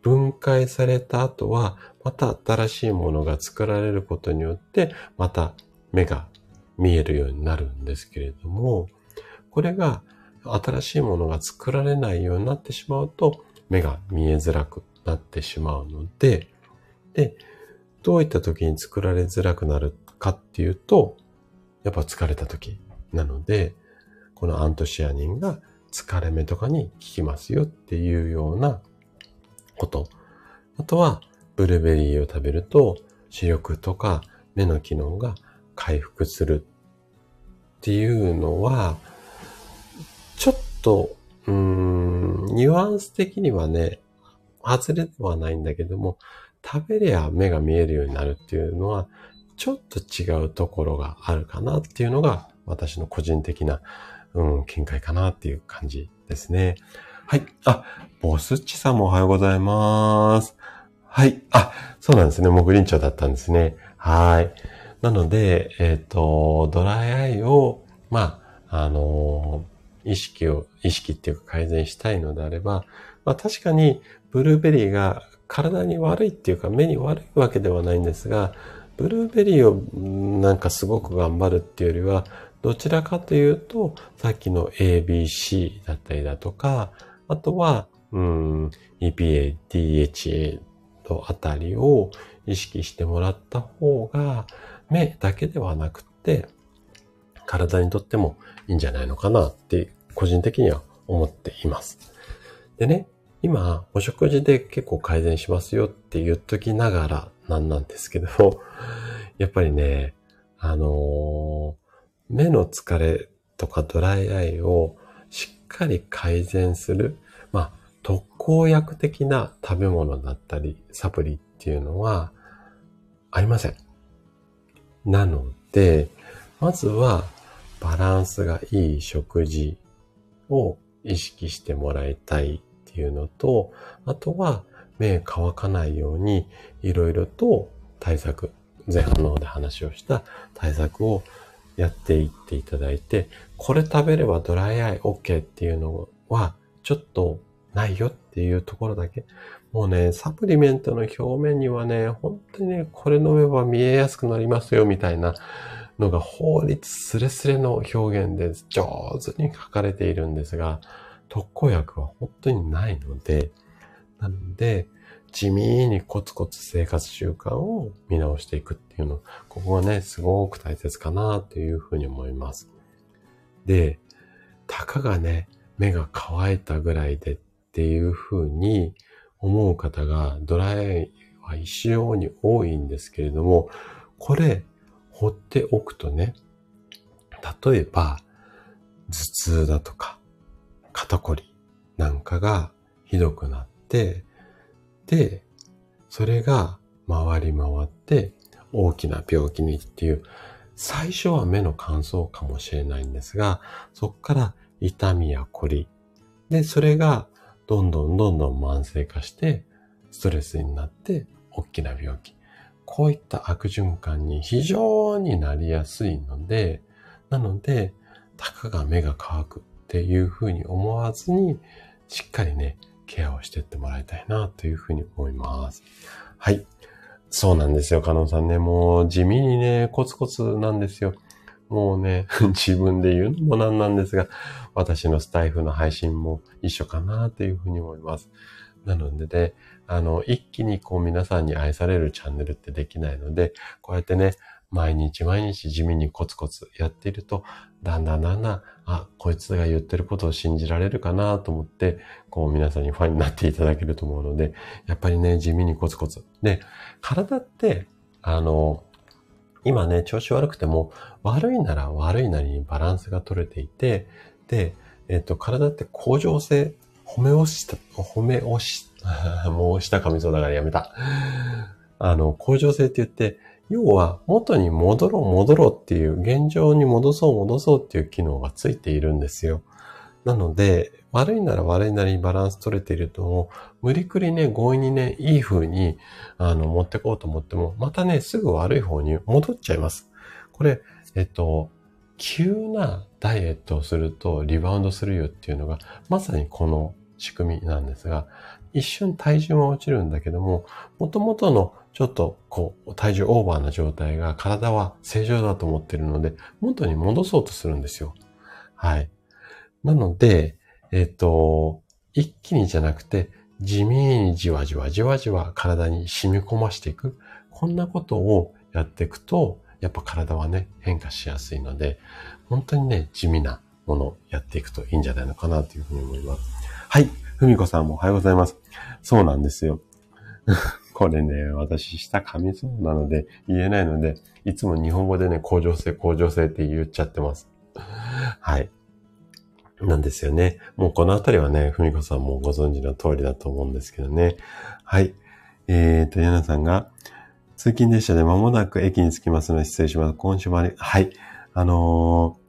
[SPEAKER 1] 分解された後は、また新しいものが作られることによって、また目が見えるようになるんですけれども、これが新しいものが作られないようになってしまうと、目が見えづらくなってしまうので、で、どういった時に作られづらくなるかっていうと、やっぱ疲れた時なので、このアントシアニンが疲れ目とかに効きますよっていうようなこと。あとは、ブルーベリーを食べると視力とか目の機能が回復するっていうのは、ちょっと、うーん、ニュアンス的にはね、外れではないんだけども、食べりゃ目が見えるようになるっていうのは、ちょっと違うところがあるかなっていうのが、私の個人的な、うん、見解かなっていう感じですね。はい。あ、ボスッチさんもおはようございます。はい。あ、そうなんですね。木林長だったんですね。はい。なので、えっ、ー、と、ドライアイを、まあ、あの意識を、意識っていうか改善したいのであれば、まあ確かにブルーベリーが体に悪いっていうか目に悪いわけではないんですが、ブルーベリーをなんかすごく頑張るっていうよりは、どちらかというと、さっきの ABC だったりだとか、あとは、うん、EPA、DHA とあたりを意識してもらった方が、目だけではなくて、体にとってもいいんじゃないのかなって、個人的には思っています。でね、今、お食事で結構改善しますよって言っときながらなんなんですけど、やっぱりね、あのー、目の疲れとかドライアイをしっかり改善する、まあ、特効薬的な食べ物だったり、サプリっていうのはありません。なので、まずはバランスがいい食事を意識してもらいたいっていうのと、あとは目乾かないようにいろいろと対策、前半の方で話をした対策をやっていっていただいて、これ食べればドライアイ OK っていうのはちょっとないよっていうところだけ。もうね、サプリメントの表面にはね、本当にね、これ飲めば見えやすくなりますよみたいなのが法律スレスレの表現で上手に書かれているんですが、特効薬は本当にないので、なので、地味にコツコツ生活習慣を見直していくっていうの、ここはね、すごく大切かなというふうに思います。で、たかがね、目が乾いたぐらいでっていうふうに思う方がドライは一様に多いんですけれども、これ放っておくとね、例えば頭痛だとか肩こりなんかがひどくなって、で、それが回り回って大きな病気にっていう、最初は目の乾燥かもしれないんですが、そこから痛みや凝り。で、それがどんどんどんどん慢性化して、ストレスになって大きな病気。こういった悪循環に非常になりやすいので、なので、たかが目が乾くっていうふうに思わずに、しっかりね、ケアをしていってもらいたいなというふうに思います。はい。そうなんですよ、カノンさんね。もう地味にね、コツコツなんですよ。もうね、自分で言うのもなんなんですが、私のスタイフの配信も一緒かなというふうに思います。なのでね、あの、一気にこう皆さんに愛されるチャンネルってできないので、こうやってね、毎日毎日地味にコツコツやっていると、だんだんだんだん、あ、こいつが言ってることを信じられるかなと思って、こう皆さんにファンになっていただけると思うので、やっぱりね、地味にコツコツ。で、体って、あの、今ね、調子悪くても、悪いなら悪いなりにバランスが取れていて、で、えっ、と、体って向上性、褒め押した、褒め押し、もうした噛みそうだからやめた。あの、向上性って言って、要は元に戻ろう戻ろうっていう、現状に戻そう戻そうっていう機能がついているんですよ。なので、悪いなら悪いなりにバランス取れていると、無理くりね、強引にね、いい風に、あの、持ってこうと思っても、またね、すぐ悪い方に戻っちゃいます。これ、えっと、急なダイエットをするとリバウンドするよっていうのが、まさにこの仕組みなんですが、一瞬体重は落ちるんだけども、元々のちょっとこう体重オーバーな状態が体は正常だと思ってるので、元に戻そうとするんですよ。はい。なので、えっ、と、一気にじゃなくて、地味にじわじわじわじわ体に染み込ましていく。こんなことをやっていくと、やっぱ体はね、変化しやすいので、本当にね、地味なものをやっていくといいんじゃないのかなというふうに思います。はい。ふみこさんもおはようございます。そうなんですよ。これね、私下噛みそうなので言えないので、いつも日本語でね、向上性、向上性って言っちゃってます。はい。なんですよね。もうこのあたりはね、ふみこさんもご存知の通りだと思うんですけどね。はい。えーと、やなさんが、通勤列車で間もなく駅に着きますので失礼します。今週もあり、はい。あのー、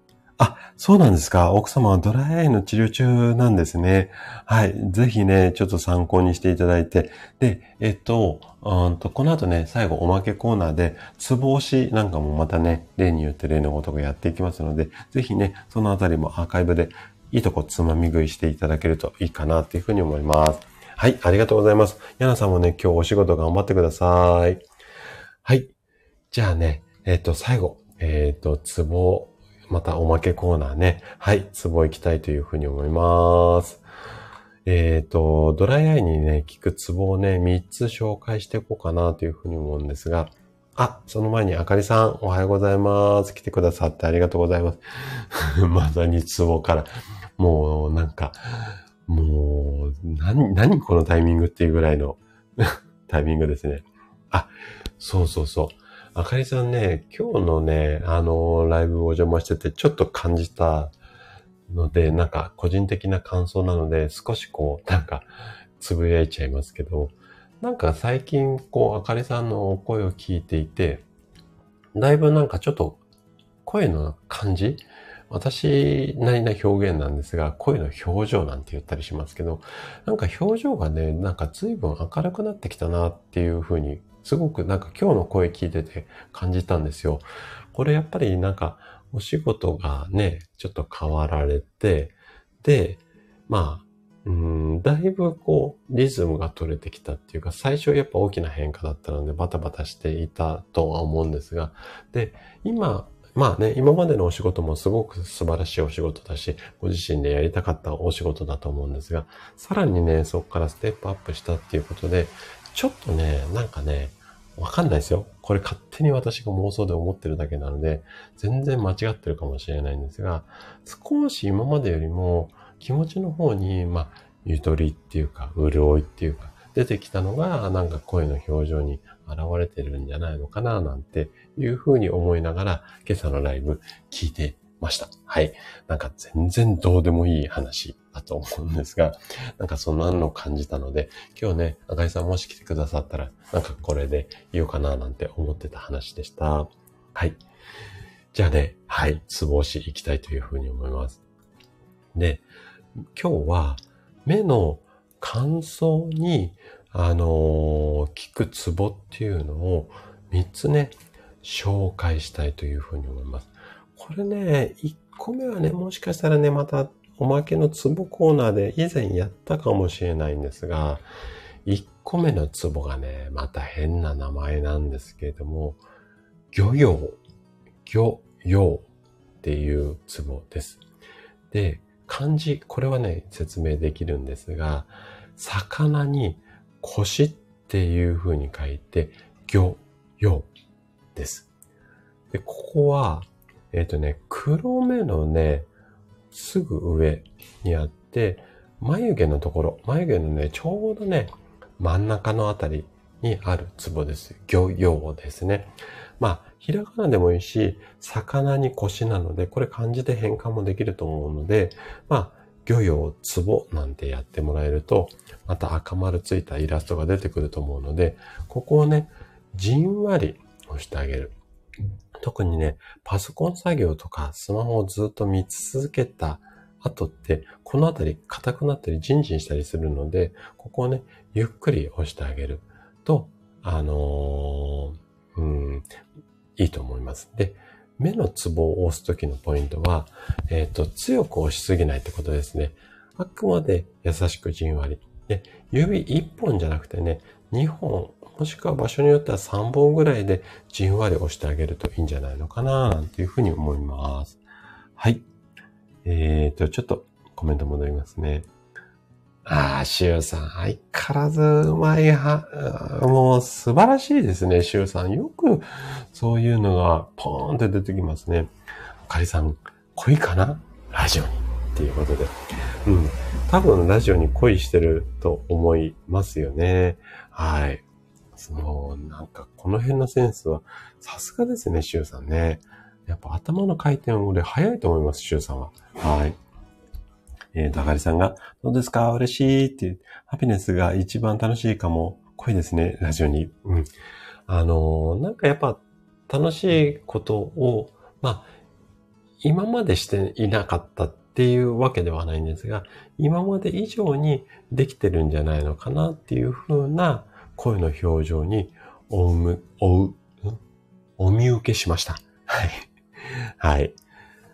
[SPEAKER 1] そうなんですか？奥様はドライアイの治療中なんですね。はい。ぜひね、ちょっと参考にしていただいて。で、えっと、うんとこの後ね、最後おまけコーナーで、ツボ押しなんかもまたね、例によって例のごとくやっていきますので、ぜひね、そのあたりもアーカイブでいいとこつまみ食いしていただけるといいかなっていうふうに思います。はい、ありがとうございます。ヤナさんもね、今日お仕事頑張ってください。はい。じゃあね、えっ、と、最後、えっ、と、ツボまたおまけコーナーね。はい、ツボ行きたいというふうに思います。えっ、ー、と、ドライアイにね、効くツボをね、3つ紹介していこうかなというふうに思うんですが、あ、その前にあかりさん、おはようございます。来てくださってありがとうございます。まさにツボから、もうなんか、もう、何、何このタイミングっていうぐらいの タイミングですね。あ、そうそうそう。あかりさんね、今日のね、あの、ライブをお邪魔してて、ちょっと感じたので、なんか、個人的な感想なので、少しこう、なんか、つぶやいちゃいますけど、なんか最近、こう、あかりさんのお声を聞いていて、だいぶなんかちょっと、声の感じ私なりな表現なんですが、声の表情なんて言ったりしますけど、なんか表情がね、なんか随分明るくなってきたなっていうふうにすごくなんか今日の声聞いてて感じたんですよ。これやっぱりなんかお仕事がね、ちょっと変わられて、で、まあ、うん、だいぶこう、リズムが取れてきたっていうか、最初やっぱ大きな変化だったのでバタバタしていたとは思うんですが、で、今、まあね、今までのお仕事もすごく素晴らしいお仕事だし、ご自身でやりたかったお仕事だと思うんですが、さらにね、そこからステップアップしたっていうことで、ちょっとね、なんかね、わかんないですよ。これ勝手に私が妄想で思ってるだけなので、全然間違ってるかもしれないんですが、少し今までよりも気持ちの方に、まあ、ゆとりっていうか、潤いっていうか、出てきたのが、なんか声の表情に現れてるんじゃないのかな、なんていうふうに思いながら、今朝のライブ聞いてました。はい。なんか全然どうでもいい話だと思うんですが、なんかそんなのを感じたので、今日ね、赤井さんもし来てくださったら、なんかこれで言おうかななんて思ってた話でした。はい。じゃあね、はい、ツボ押しいきたいというふうに思います。で、今日は目の乾燥に、あのー、効くツボっていうのを3つね、紹介したいというふうに思います。これね、1個目はね、もしかしたらね、またおまけのツボコーナーで以前やったかもしれないんですが、1個目のツボがね、また変な名前なんですけれども、漁業、漁業っていうツボです。で、漢字、これはね、説明できるんですが、魚に腰っていう風に書いて、魚、用です。で、ここは、えっ、ー、とね、黒目のね、すぐ上にあって、眉毛のところ、眉毛のね、ちょうどね、真ん中のあたりにあるツボです。魚用ですね。まあ、ひらがなでもいいし、魚に腰なので、これ漢字で変換もできると思うので、まあ、魚用ツボなんてやってもらえると、また赤丸ついたイラストが出てくると思うので、ここをね、じんわり押してあげる。特にね、パソコン作業とかスマホをずっと見続けた後って、このあたり硬くなったりジンジンしたりするので、ここをね、ゆっくり押してあげると、あのー、うん、いいと思います。で、目のツボを押すときのポイントは、えっ、ー、と、強く押しすぎないってことですね。あくまで優しくじんわり。で、指1本じゃなくてね、2本、もしくは場所によっては3本ぐらいでじんわり押してあげるといいんじゃないのかな、なんていうふうに思います。はい。えっ、ー、と、ちょっとコメント戻りますね。ああ、シュウさん、相変わらずうまいは、もう素晴らしいですね、シュウさん。よくそういうのがポーンって出てきますね。あかりさん、恋かな？ラジオに。っていうことで。うん。多分ラジオに恋してると思いますよね。はい。その、なんかこの辺のセンスはさすがですね、シュウさんね。やっぱ頭の回転俺早いと思います、シュウさんは。はい。えー、と、あかりさんが、どうですか？嬉しいっていう、ハピネスが一番楽しいかも。濃いですね、ラジオに。うん。あのー、なんかやっぱ楽しいことを、まあ、今までしていなかったっていうわけではないんですが、今まで以上にできてるんじゃないのかなっていう風な声の表情におむ、おう、お見受けしました。はい。はい。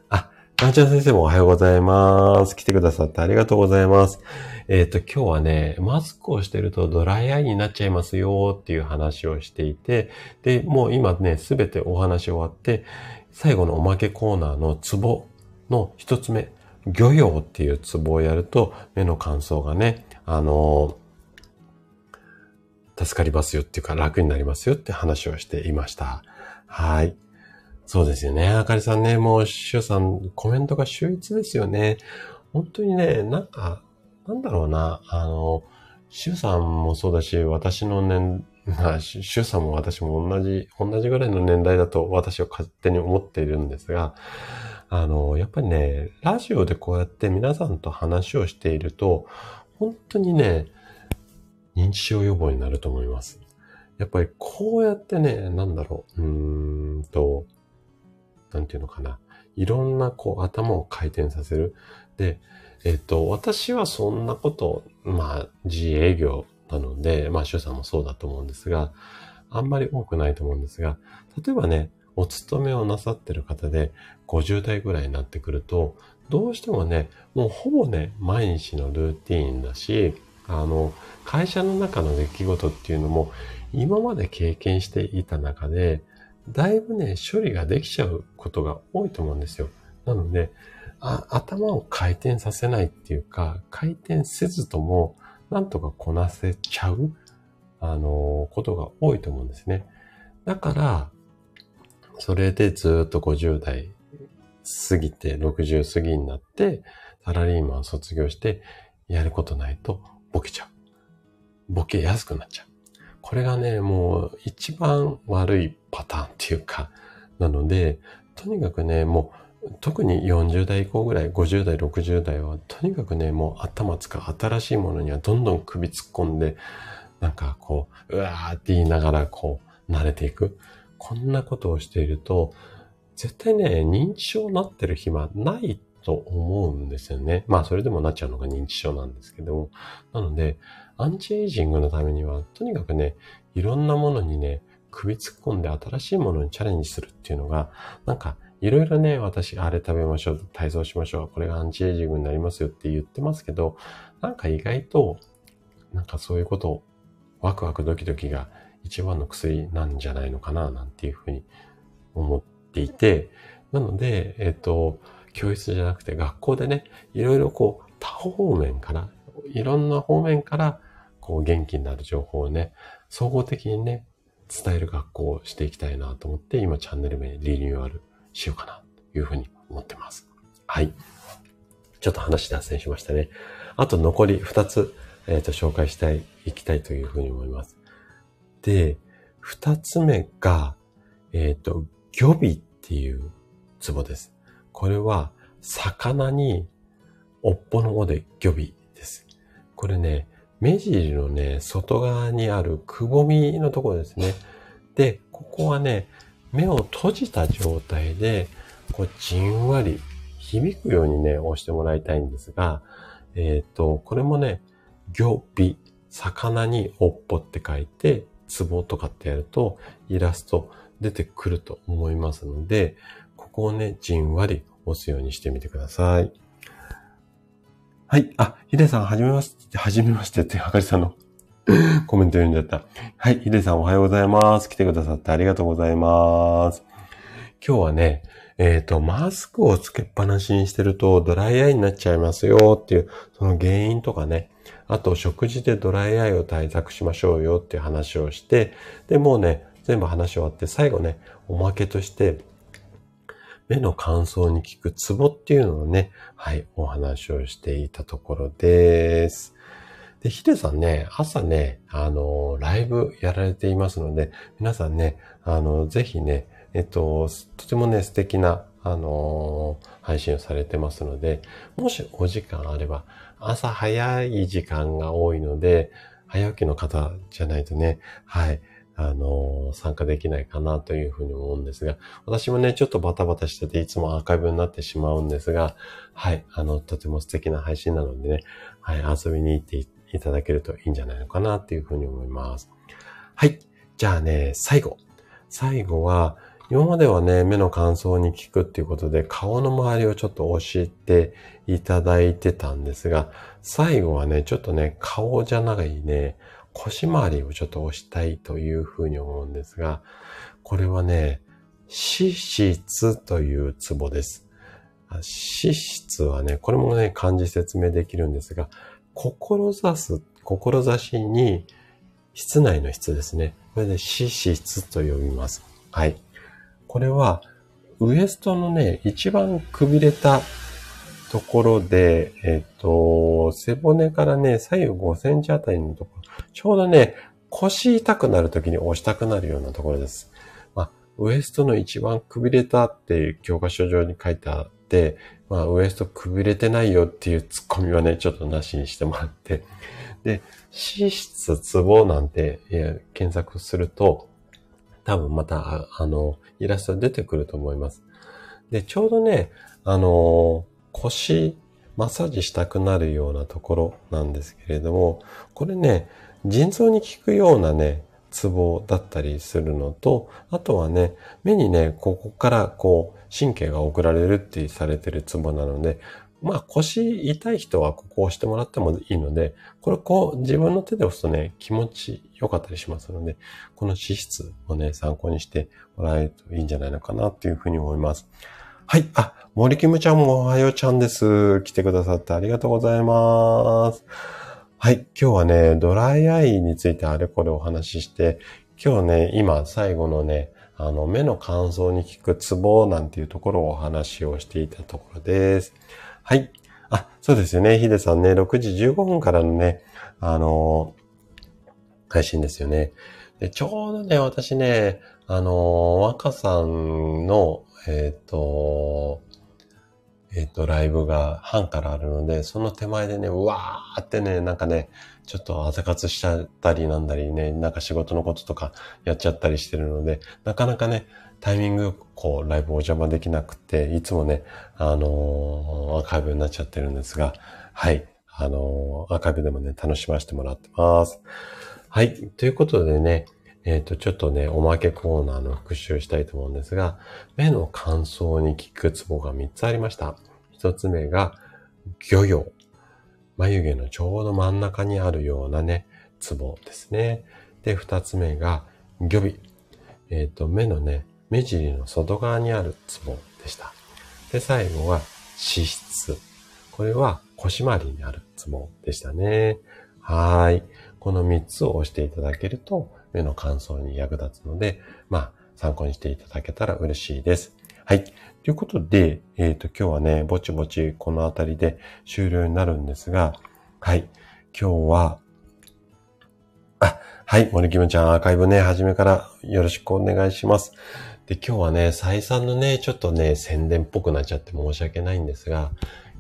[SPEAKER 1] あなんちゃん先生もおはようございます。来てくださってありがとうございます。えっ、ー、と、今日はね、マスクをしてるとドライアイになっちゃいますよっていう話をしていて、で、もう今ね、すべてお話終わって、最後のおまけコーナーのツボの一つ目、漁業っていうツボをやると、目の乾燥がね、あの、助かりますよっていうか楽になりますよって話をしていました。はい。そうですよね。あかりさんね、もう、しゅうさん、コメントが秀逸ですよね。本当にね、なんか、なんだろうな、あの、しゅうさんもそうだし、私の年、まあ、しゅうさんも私も同じ、同じぐらいの年代だと私は勝手に思っているんですが、あの、やっぱりね、ラジオでこうやって皆さんと話をしていると、本当にね、認知症予防になると思います。やっぱりこうやってね、なんだろう、うーんと、なんていうのかな。いろんなこう頭を回転させる。で、えっ、と、私はそんなこと、まあ、自営業なので、まあ、主さんもそうだと思うんですが、あんまり多くないと思うんですが、例えばね、お勤めをなさってる方で50代ぐらいになってくると、どうしてもね、もうほぼね、毎日のルーティーンだし、あの、会社の中の出来事っていうのも、今まで経験していた中で、だいぶね、処理ができちゃうことが多いと思うんですよ。なので、頭を回転させないっていうか、回転せずとも、なんとかこなせちゃう、あの、ことが多いと思うんですね。だから、それでずっと50代過ぎて、60過ぎになって、サラリーマンを卒業して、やることないとボケちゃう。ボケやすくなっちゃう。これがね、もう一番悪いパターンっていうか、なので、とにかくね、もう特に40代以降ぐらい、50代、60代は、とにかくね、もう頭使う新しいものにはどんどん首突っ込んで、なんかこう、うわーって言いながらこう、慣れていく。こんなことをしていると、絶対ね、認知症になってる暇ないと思うんですよね。まあ、それでもなっちゃうのが認知症なんですけども。なので、アンチエイジングのためには、とにかくね、いろんなものにね、首突っ込んで新しいものにチャレンジするっていうのが、なんか、いろいろね、私、あれ食べましょう、体操しましょう、これがアンチエイジングになりますよって言ってますけど、なんか意外と、なんかそういうことを、ワクワクドキドキが一番の薬なんじゃないのかな、なんていうふうに思っていて、なので、えっ、と、教室じゃなくて学校でね、いろいろこう、多方面から、いろんな方面から、こう、元気になる情報をね、総合的にね、伝える学校をしていきたいなと思って、今チャンネル名リニューアルしようかなというふうに思ってます。はい。ちょっと話脱線しましたね。あと残り2つ、え、ー、と、紹介したい、いきたいというふうに思います。で、2つ目が、えっ、ー、と、魚尾っていうツボです。これは、魚に、おっぽの尾で魚尾です。これね、目尻のね、外側にあるくぼみのところですね。で、ここはね、目を閉じた状態で、こう、じんわり響くようにね、押してもらいたいんですが、えっ、ー、と、これもね、魚尾、魚におっぽって書いて、ツボとかってやると、イラスト出てくると思いますので、ここをね、じんわり押すようにしてみてください。はい。あ、ヒデさん、はじめまして、はじめましてって、はかりさんの コメント読んじゃった。はい。ヒデさんおはようございます。来てくださってありがとうございます。今日はね、えっ、ー、と、マスクをつけっぱなしにしてるとドライアイになっちゃいますよっていう、その原因とかね、あと食事でドライアイを対策しましょうよっていう話をして、で、もうね、全部話終わって最後ね、おまけとして、目の乾燥に効くツボっていうのをね、はい、お話をしていたところです。で、ヒデさんね、朝ね、あの、ライブやられていますので、皆さんね、あの、ぜひね、えっと、とてもね、素敵な、あの配信をされてますので、もしお時間あれば、朝早い時間が多いので、早起きの方じゃないとね、はい、あの、参加できないかなというふうに思うんですが、私もね、ちょっとバタバタしてて、いつもアーカイブになってしまうんですが、はい、あの、とても素敵な配信なのでね、はい、遊びに行っていただけるといいんじゃないのかなっていうふうに思います。はい、じゃあね、最後。最後は、今まではね、目の乾燥に効くっていうことで、顔の周りをちょっと押していただいてたんですが、最後はね、ちょっとね、顔じゃないね、腰回りをちょっと押したいというふうに思うんですが、これはね、脂質というツボです。脂質はね、これもね、漢字説明できるんですが、志す、志に、室内の質ですね。これで脂質と呼びます。はい。これは、ウエストのね、一番くびれたところで、えっ、と、背骨からね、左右5センチあたりのところ、ちょうどね、腰痛くなるときに押したくなるようなところです。ウエストの一番くびれたっていう教科書上に書いてあ、まあ、ウエストくびれてないよっていうツッコミはね、ちょっとなしにしてもらって、で、脂質ツボなんて、検索すると、多分また、あの、イラスト出てくると思います。で、ちょうどね、あの、腰、マッサージしたくなるようなところなんですけれども、これね、腎臓に効くようなね、ツボだったりするのと、あとはね、目にね、ここからこう、神経が送られるってされてるツボなので、まあ腰痛い人はここを押してもらってもいいので、これこう自分の手で押すとね、気持ち良かったりしますので、この脂質をね、参考にしてもらえるといいんじゃないのかなっていうふうに思います。はい。あ、森キムちゃんもおはようちゃんです。来てくださってありがとうございます。はい。今日はね、ドライアイについてあれこれお話しして、今日ね、今最後のね、あの、目の乾燥に効くツボなんていうところをお話をしていたところです。はい。あ、そうですよね。ヒデさんね、6時15分からのね、あの配信ですよね。で、ちょうどね、私ね、あの若さんの、えっ、ー、と、えっ、と、ライブが半からあるので、その手前でね、うわーってね、なんかね、ちょっと朝活しちゃったりなんだりね、なんか仕事のこととかやっちゃったりしてるので、なかなかね、タイミングよくこう、ライブお邪魔できなくて、いつもね、あのー、アーカイブになっちゃってるんですが、はい、あのー、アーカイブでもね、楽しませてもらってます。はい、ということでね、えっ、ー、と、ちょっとね、おまけコーナーの復習したいと思うんですが、目の乾燥に効くツボが3つありました。1つ目が、漁業。眉毛のちょうど真ん中にあるようなね、ツボですね。で、2つ目が、魚尾。えっ、ー、と、目のね、目尻の外側にあるツボでした。で、最後は、脂質。これは腰回りにあるツボでしたね。はい。この3つを押していただけると、目の乾燥に役立つので、まあ、参考にしていただけたら嬉しいです。はい。ということで、えっ、ー、と、今日はね、ぼちぼちこのあたりで終了になるんですが、はい。今日は、あ、はい。森キムちゃん、アーカイブね、初めからよろしくお願いします。で、今日はね、再三のね、ちょっとね、宣伝っぽくなっちゃって申し訳ないんですが、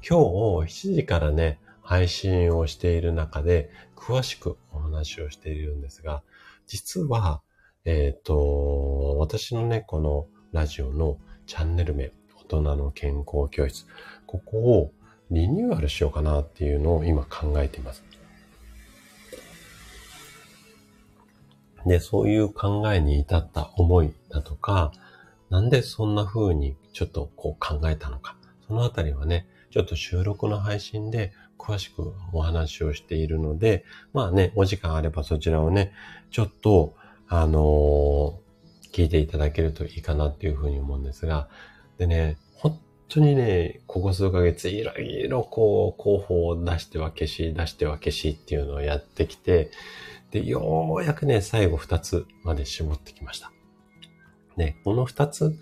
[SPEAKER 1] 今日7時からね、配信をしている中で、詳しくお話をしているんですが、実は、えっ、ー、と、私のね、このラジオのチャンネル名、大人の健康教室、ここをリニューアルしようかなっていうのを今考えています。で、そういう考えに至った思いだとか、なんでそんな風にちょっとこう考えたのか、そのあたりはね、ちょっと収録の配信で詳しくお話をしているので、まあね、お時間あればそちらをね、ちょっと、あのー、聞いていただけるといいかなっていうふうに思うんですが、でね、本当にね、ここ数ヶ月いろいろこう、候補を出しては消し、出しては消しっていうのをやってきて、で、ようやくね、最後2つまで絞ってきました。ね、この2つ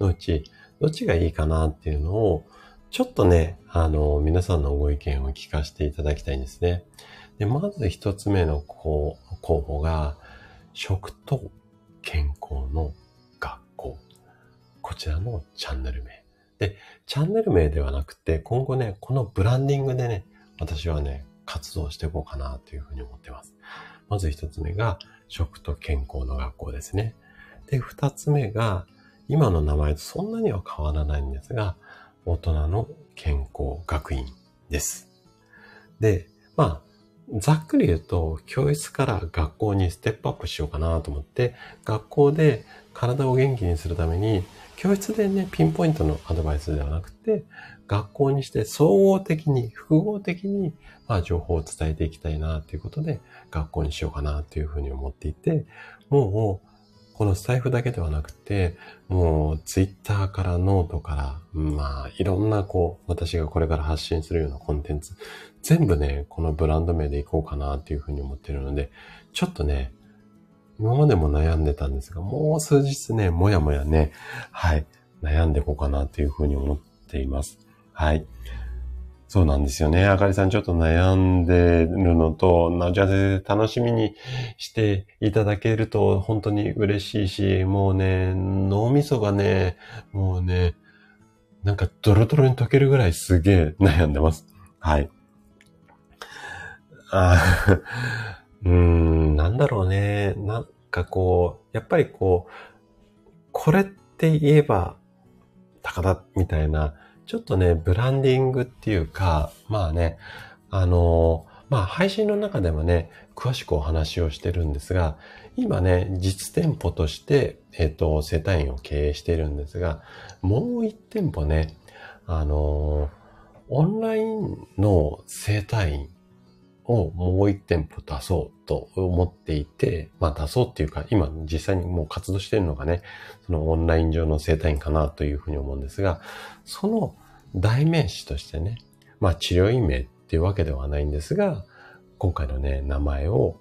[SPEAKER 1] のうち、どっちがいいかなっていうのを、ちょっとね、あの、皆さんのご意見を聞かせていただきたいんですね。で、まず一つ目のこう候補が、食と健康の学校。こちらのチャンネル名。で、チャンネル名ではなくて、今後ね、このブランディングでね、私はね、活動していこうかなというふうに思ってます。まず一つ目が、食と健康の学校ですね。で、二つ目が、今の名前とそんなには変わらないんですが、大人の健康学院です。で、まあ、ざっくり言うと、教室から学校にステップアップしようかなと思って、学校で体を元気にするために、教室でね、ピンポイントのアドバイスではなくて、学校にして総合的に、複合的に、まあ、情報を伝えていきたいなということで、学校にしようかなというふうに思っていて、もう、このスタイフだけではなくて、もうツイッターからノートから、まあいろんなこう、私がこれから発信するようなコンテンツ、全部ね、このブランド名でいこうかなっていうふうに思ってるので、ちょっとね、今までも悩んでたんですが、もう数日ね、もやもやね、はい、悩んでいこうかなというふうに思っています。はい。そうなんですよね。あかりさんちょっと悩んでるのと、なじゃあ楽しみにしていただけると本当に嬉しいし、もうね、脳みそがね、もうね、なんかドロドロに溶けるぐらいすげえ悩んでます。はい。あうーん、なんだろうね。なんかこう、やっぱりこう、これって言えば、高田みたいな、ちょっとね、ブランディングっていうか、まあね、あの、まあ配信の中でもね、詳しくお話をしてるんですが、今ね、実店舗として、えっ、と、生体院を経営しているんですが、もう一店舗ね、あの、オンラインの生体院をもう一店舗出そうと思っていて、まあ出そうっていうか、今実際にもう活動しているのがね、そのオンライン上の生態院かなというふうに思うんですが、その代名詞としてね、まあ治療院名っていうわけではないんですが、今回のね、名前を、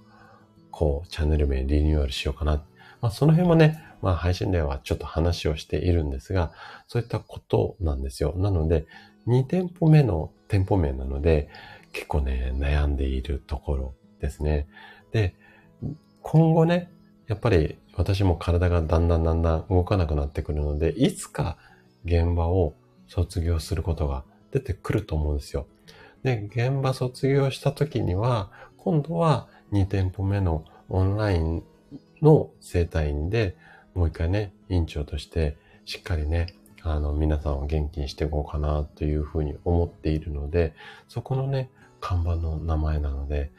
[SPEAKER 1] こう、チャンネル名リニューアルしようかな。まあその辺もね、まあ配信ではちょっと話をしているんですが、そういったことなんですよ。なので、2店舗目の店舗名なので、結構ね、悩んでいるところですね。で、今後ね、やっぱり私も体がだんだんだんだん動かなくなってくるので、いつか現場を卒業することが出てくると思うんですよ。で、現場卒業した時には、今度は2店舗目のオンラインの生態院で、もう一回ね、院長としてしっかりね、あの、皆さんを元気にしていこうかなというふうに思っているので、そこのね、看板の名前なので、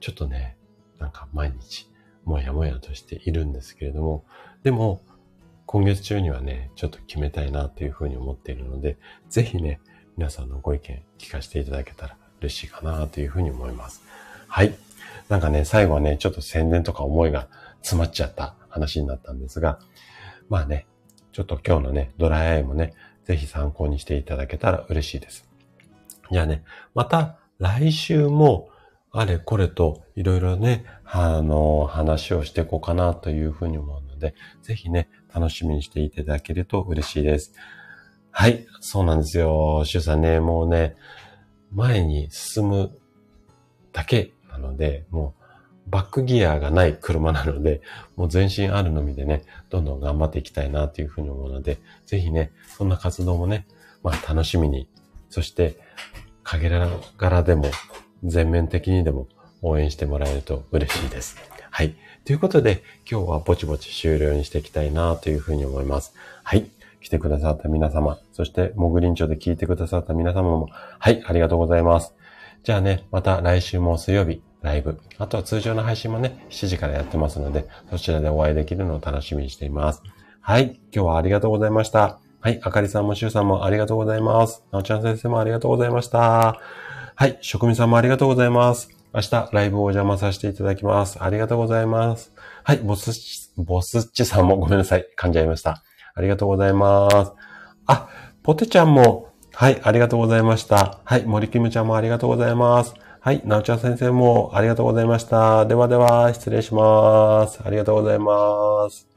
[SPEAKER 1] ちょっとね、なんか毎日、もやもやとしているんですけれども、でも、今月中にはね、ちょっと決めたいなというふうに思っているので、ぜひね、皆さんのご意見聞かせていただけたら嬉しいかなというふうに思います。はい。なんかね、最後はね、ちょっと宣伝とか思いが詰まっちゃった話になったんですが、まあね、ちょっと今日のね、ドライアイもね、ぜひ参考にしていただけたら嬉しいです。じゃあね、また来週もあれこれといろいろね、あの、話をしていこうかなというふうに思うので、ぜひね、楽しみにしていただけると嬉しいです。はい、そうなんですよ。シュウさんね、もうね、前に進むだけなので、もうバックギアがない車なので、もう全身あるのみでね、どんどん頑張っていきたいなというふうに思うので、ぜひね、そんな活動もね、まあ楽しみに、そして陰ながらでも、全面的にでも応援してもらえると嬉しいです。はい。ということで、今日はぼちぼち終了にしていきたいなというふうに思います。はい。来てくださった皆様、そしてモグリンチョで聞いてくださった皆様も、はい、ありがとうございます。じゃあね、また来週も水曜日、ライブ。あとは通常の配信もね、7時からやってますので、そちらでお会いできるのを楽しみにしています。はい。今日はありがとうございました。はい。あかりさんもしゅうさんもありがとうございます。なおちゃん先生もありがとうございました。はい。職人さんもありがとうございます。明日ライブをお邪魔させていただきます。ありがとうございます。はい。ボスボスッチさんもごめんなさい。噛んじゃいました。ありがとうございます。あ、ポテちゃんも、はい。ありがとうございました。はい。森キムちゃんもありがとうございます。はい。なおちゃん先生もありがとうございました。ではでは、失礼します。ありがとうございます。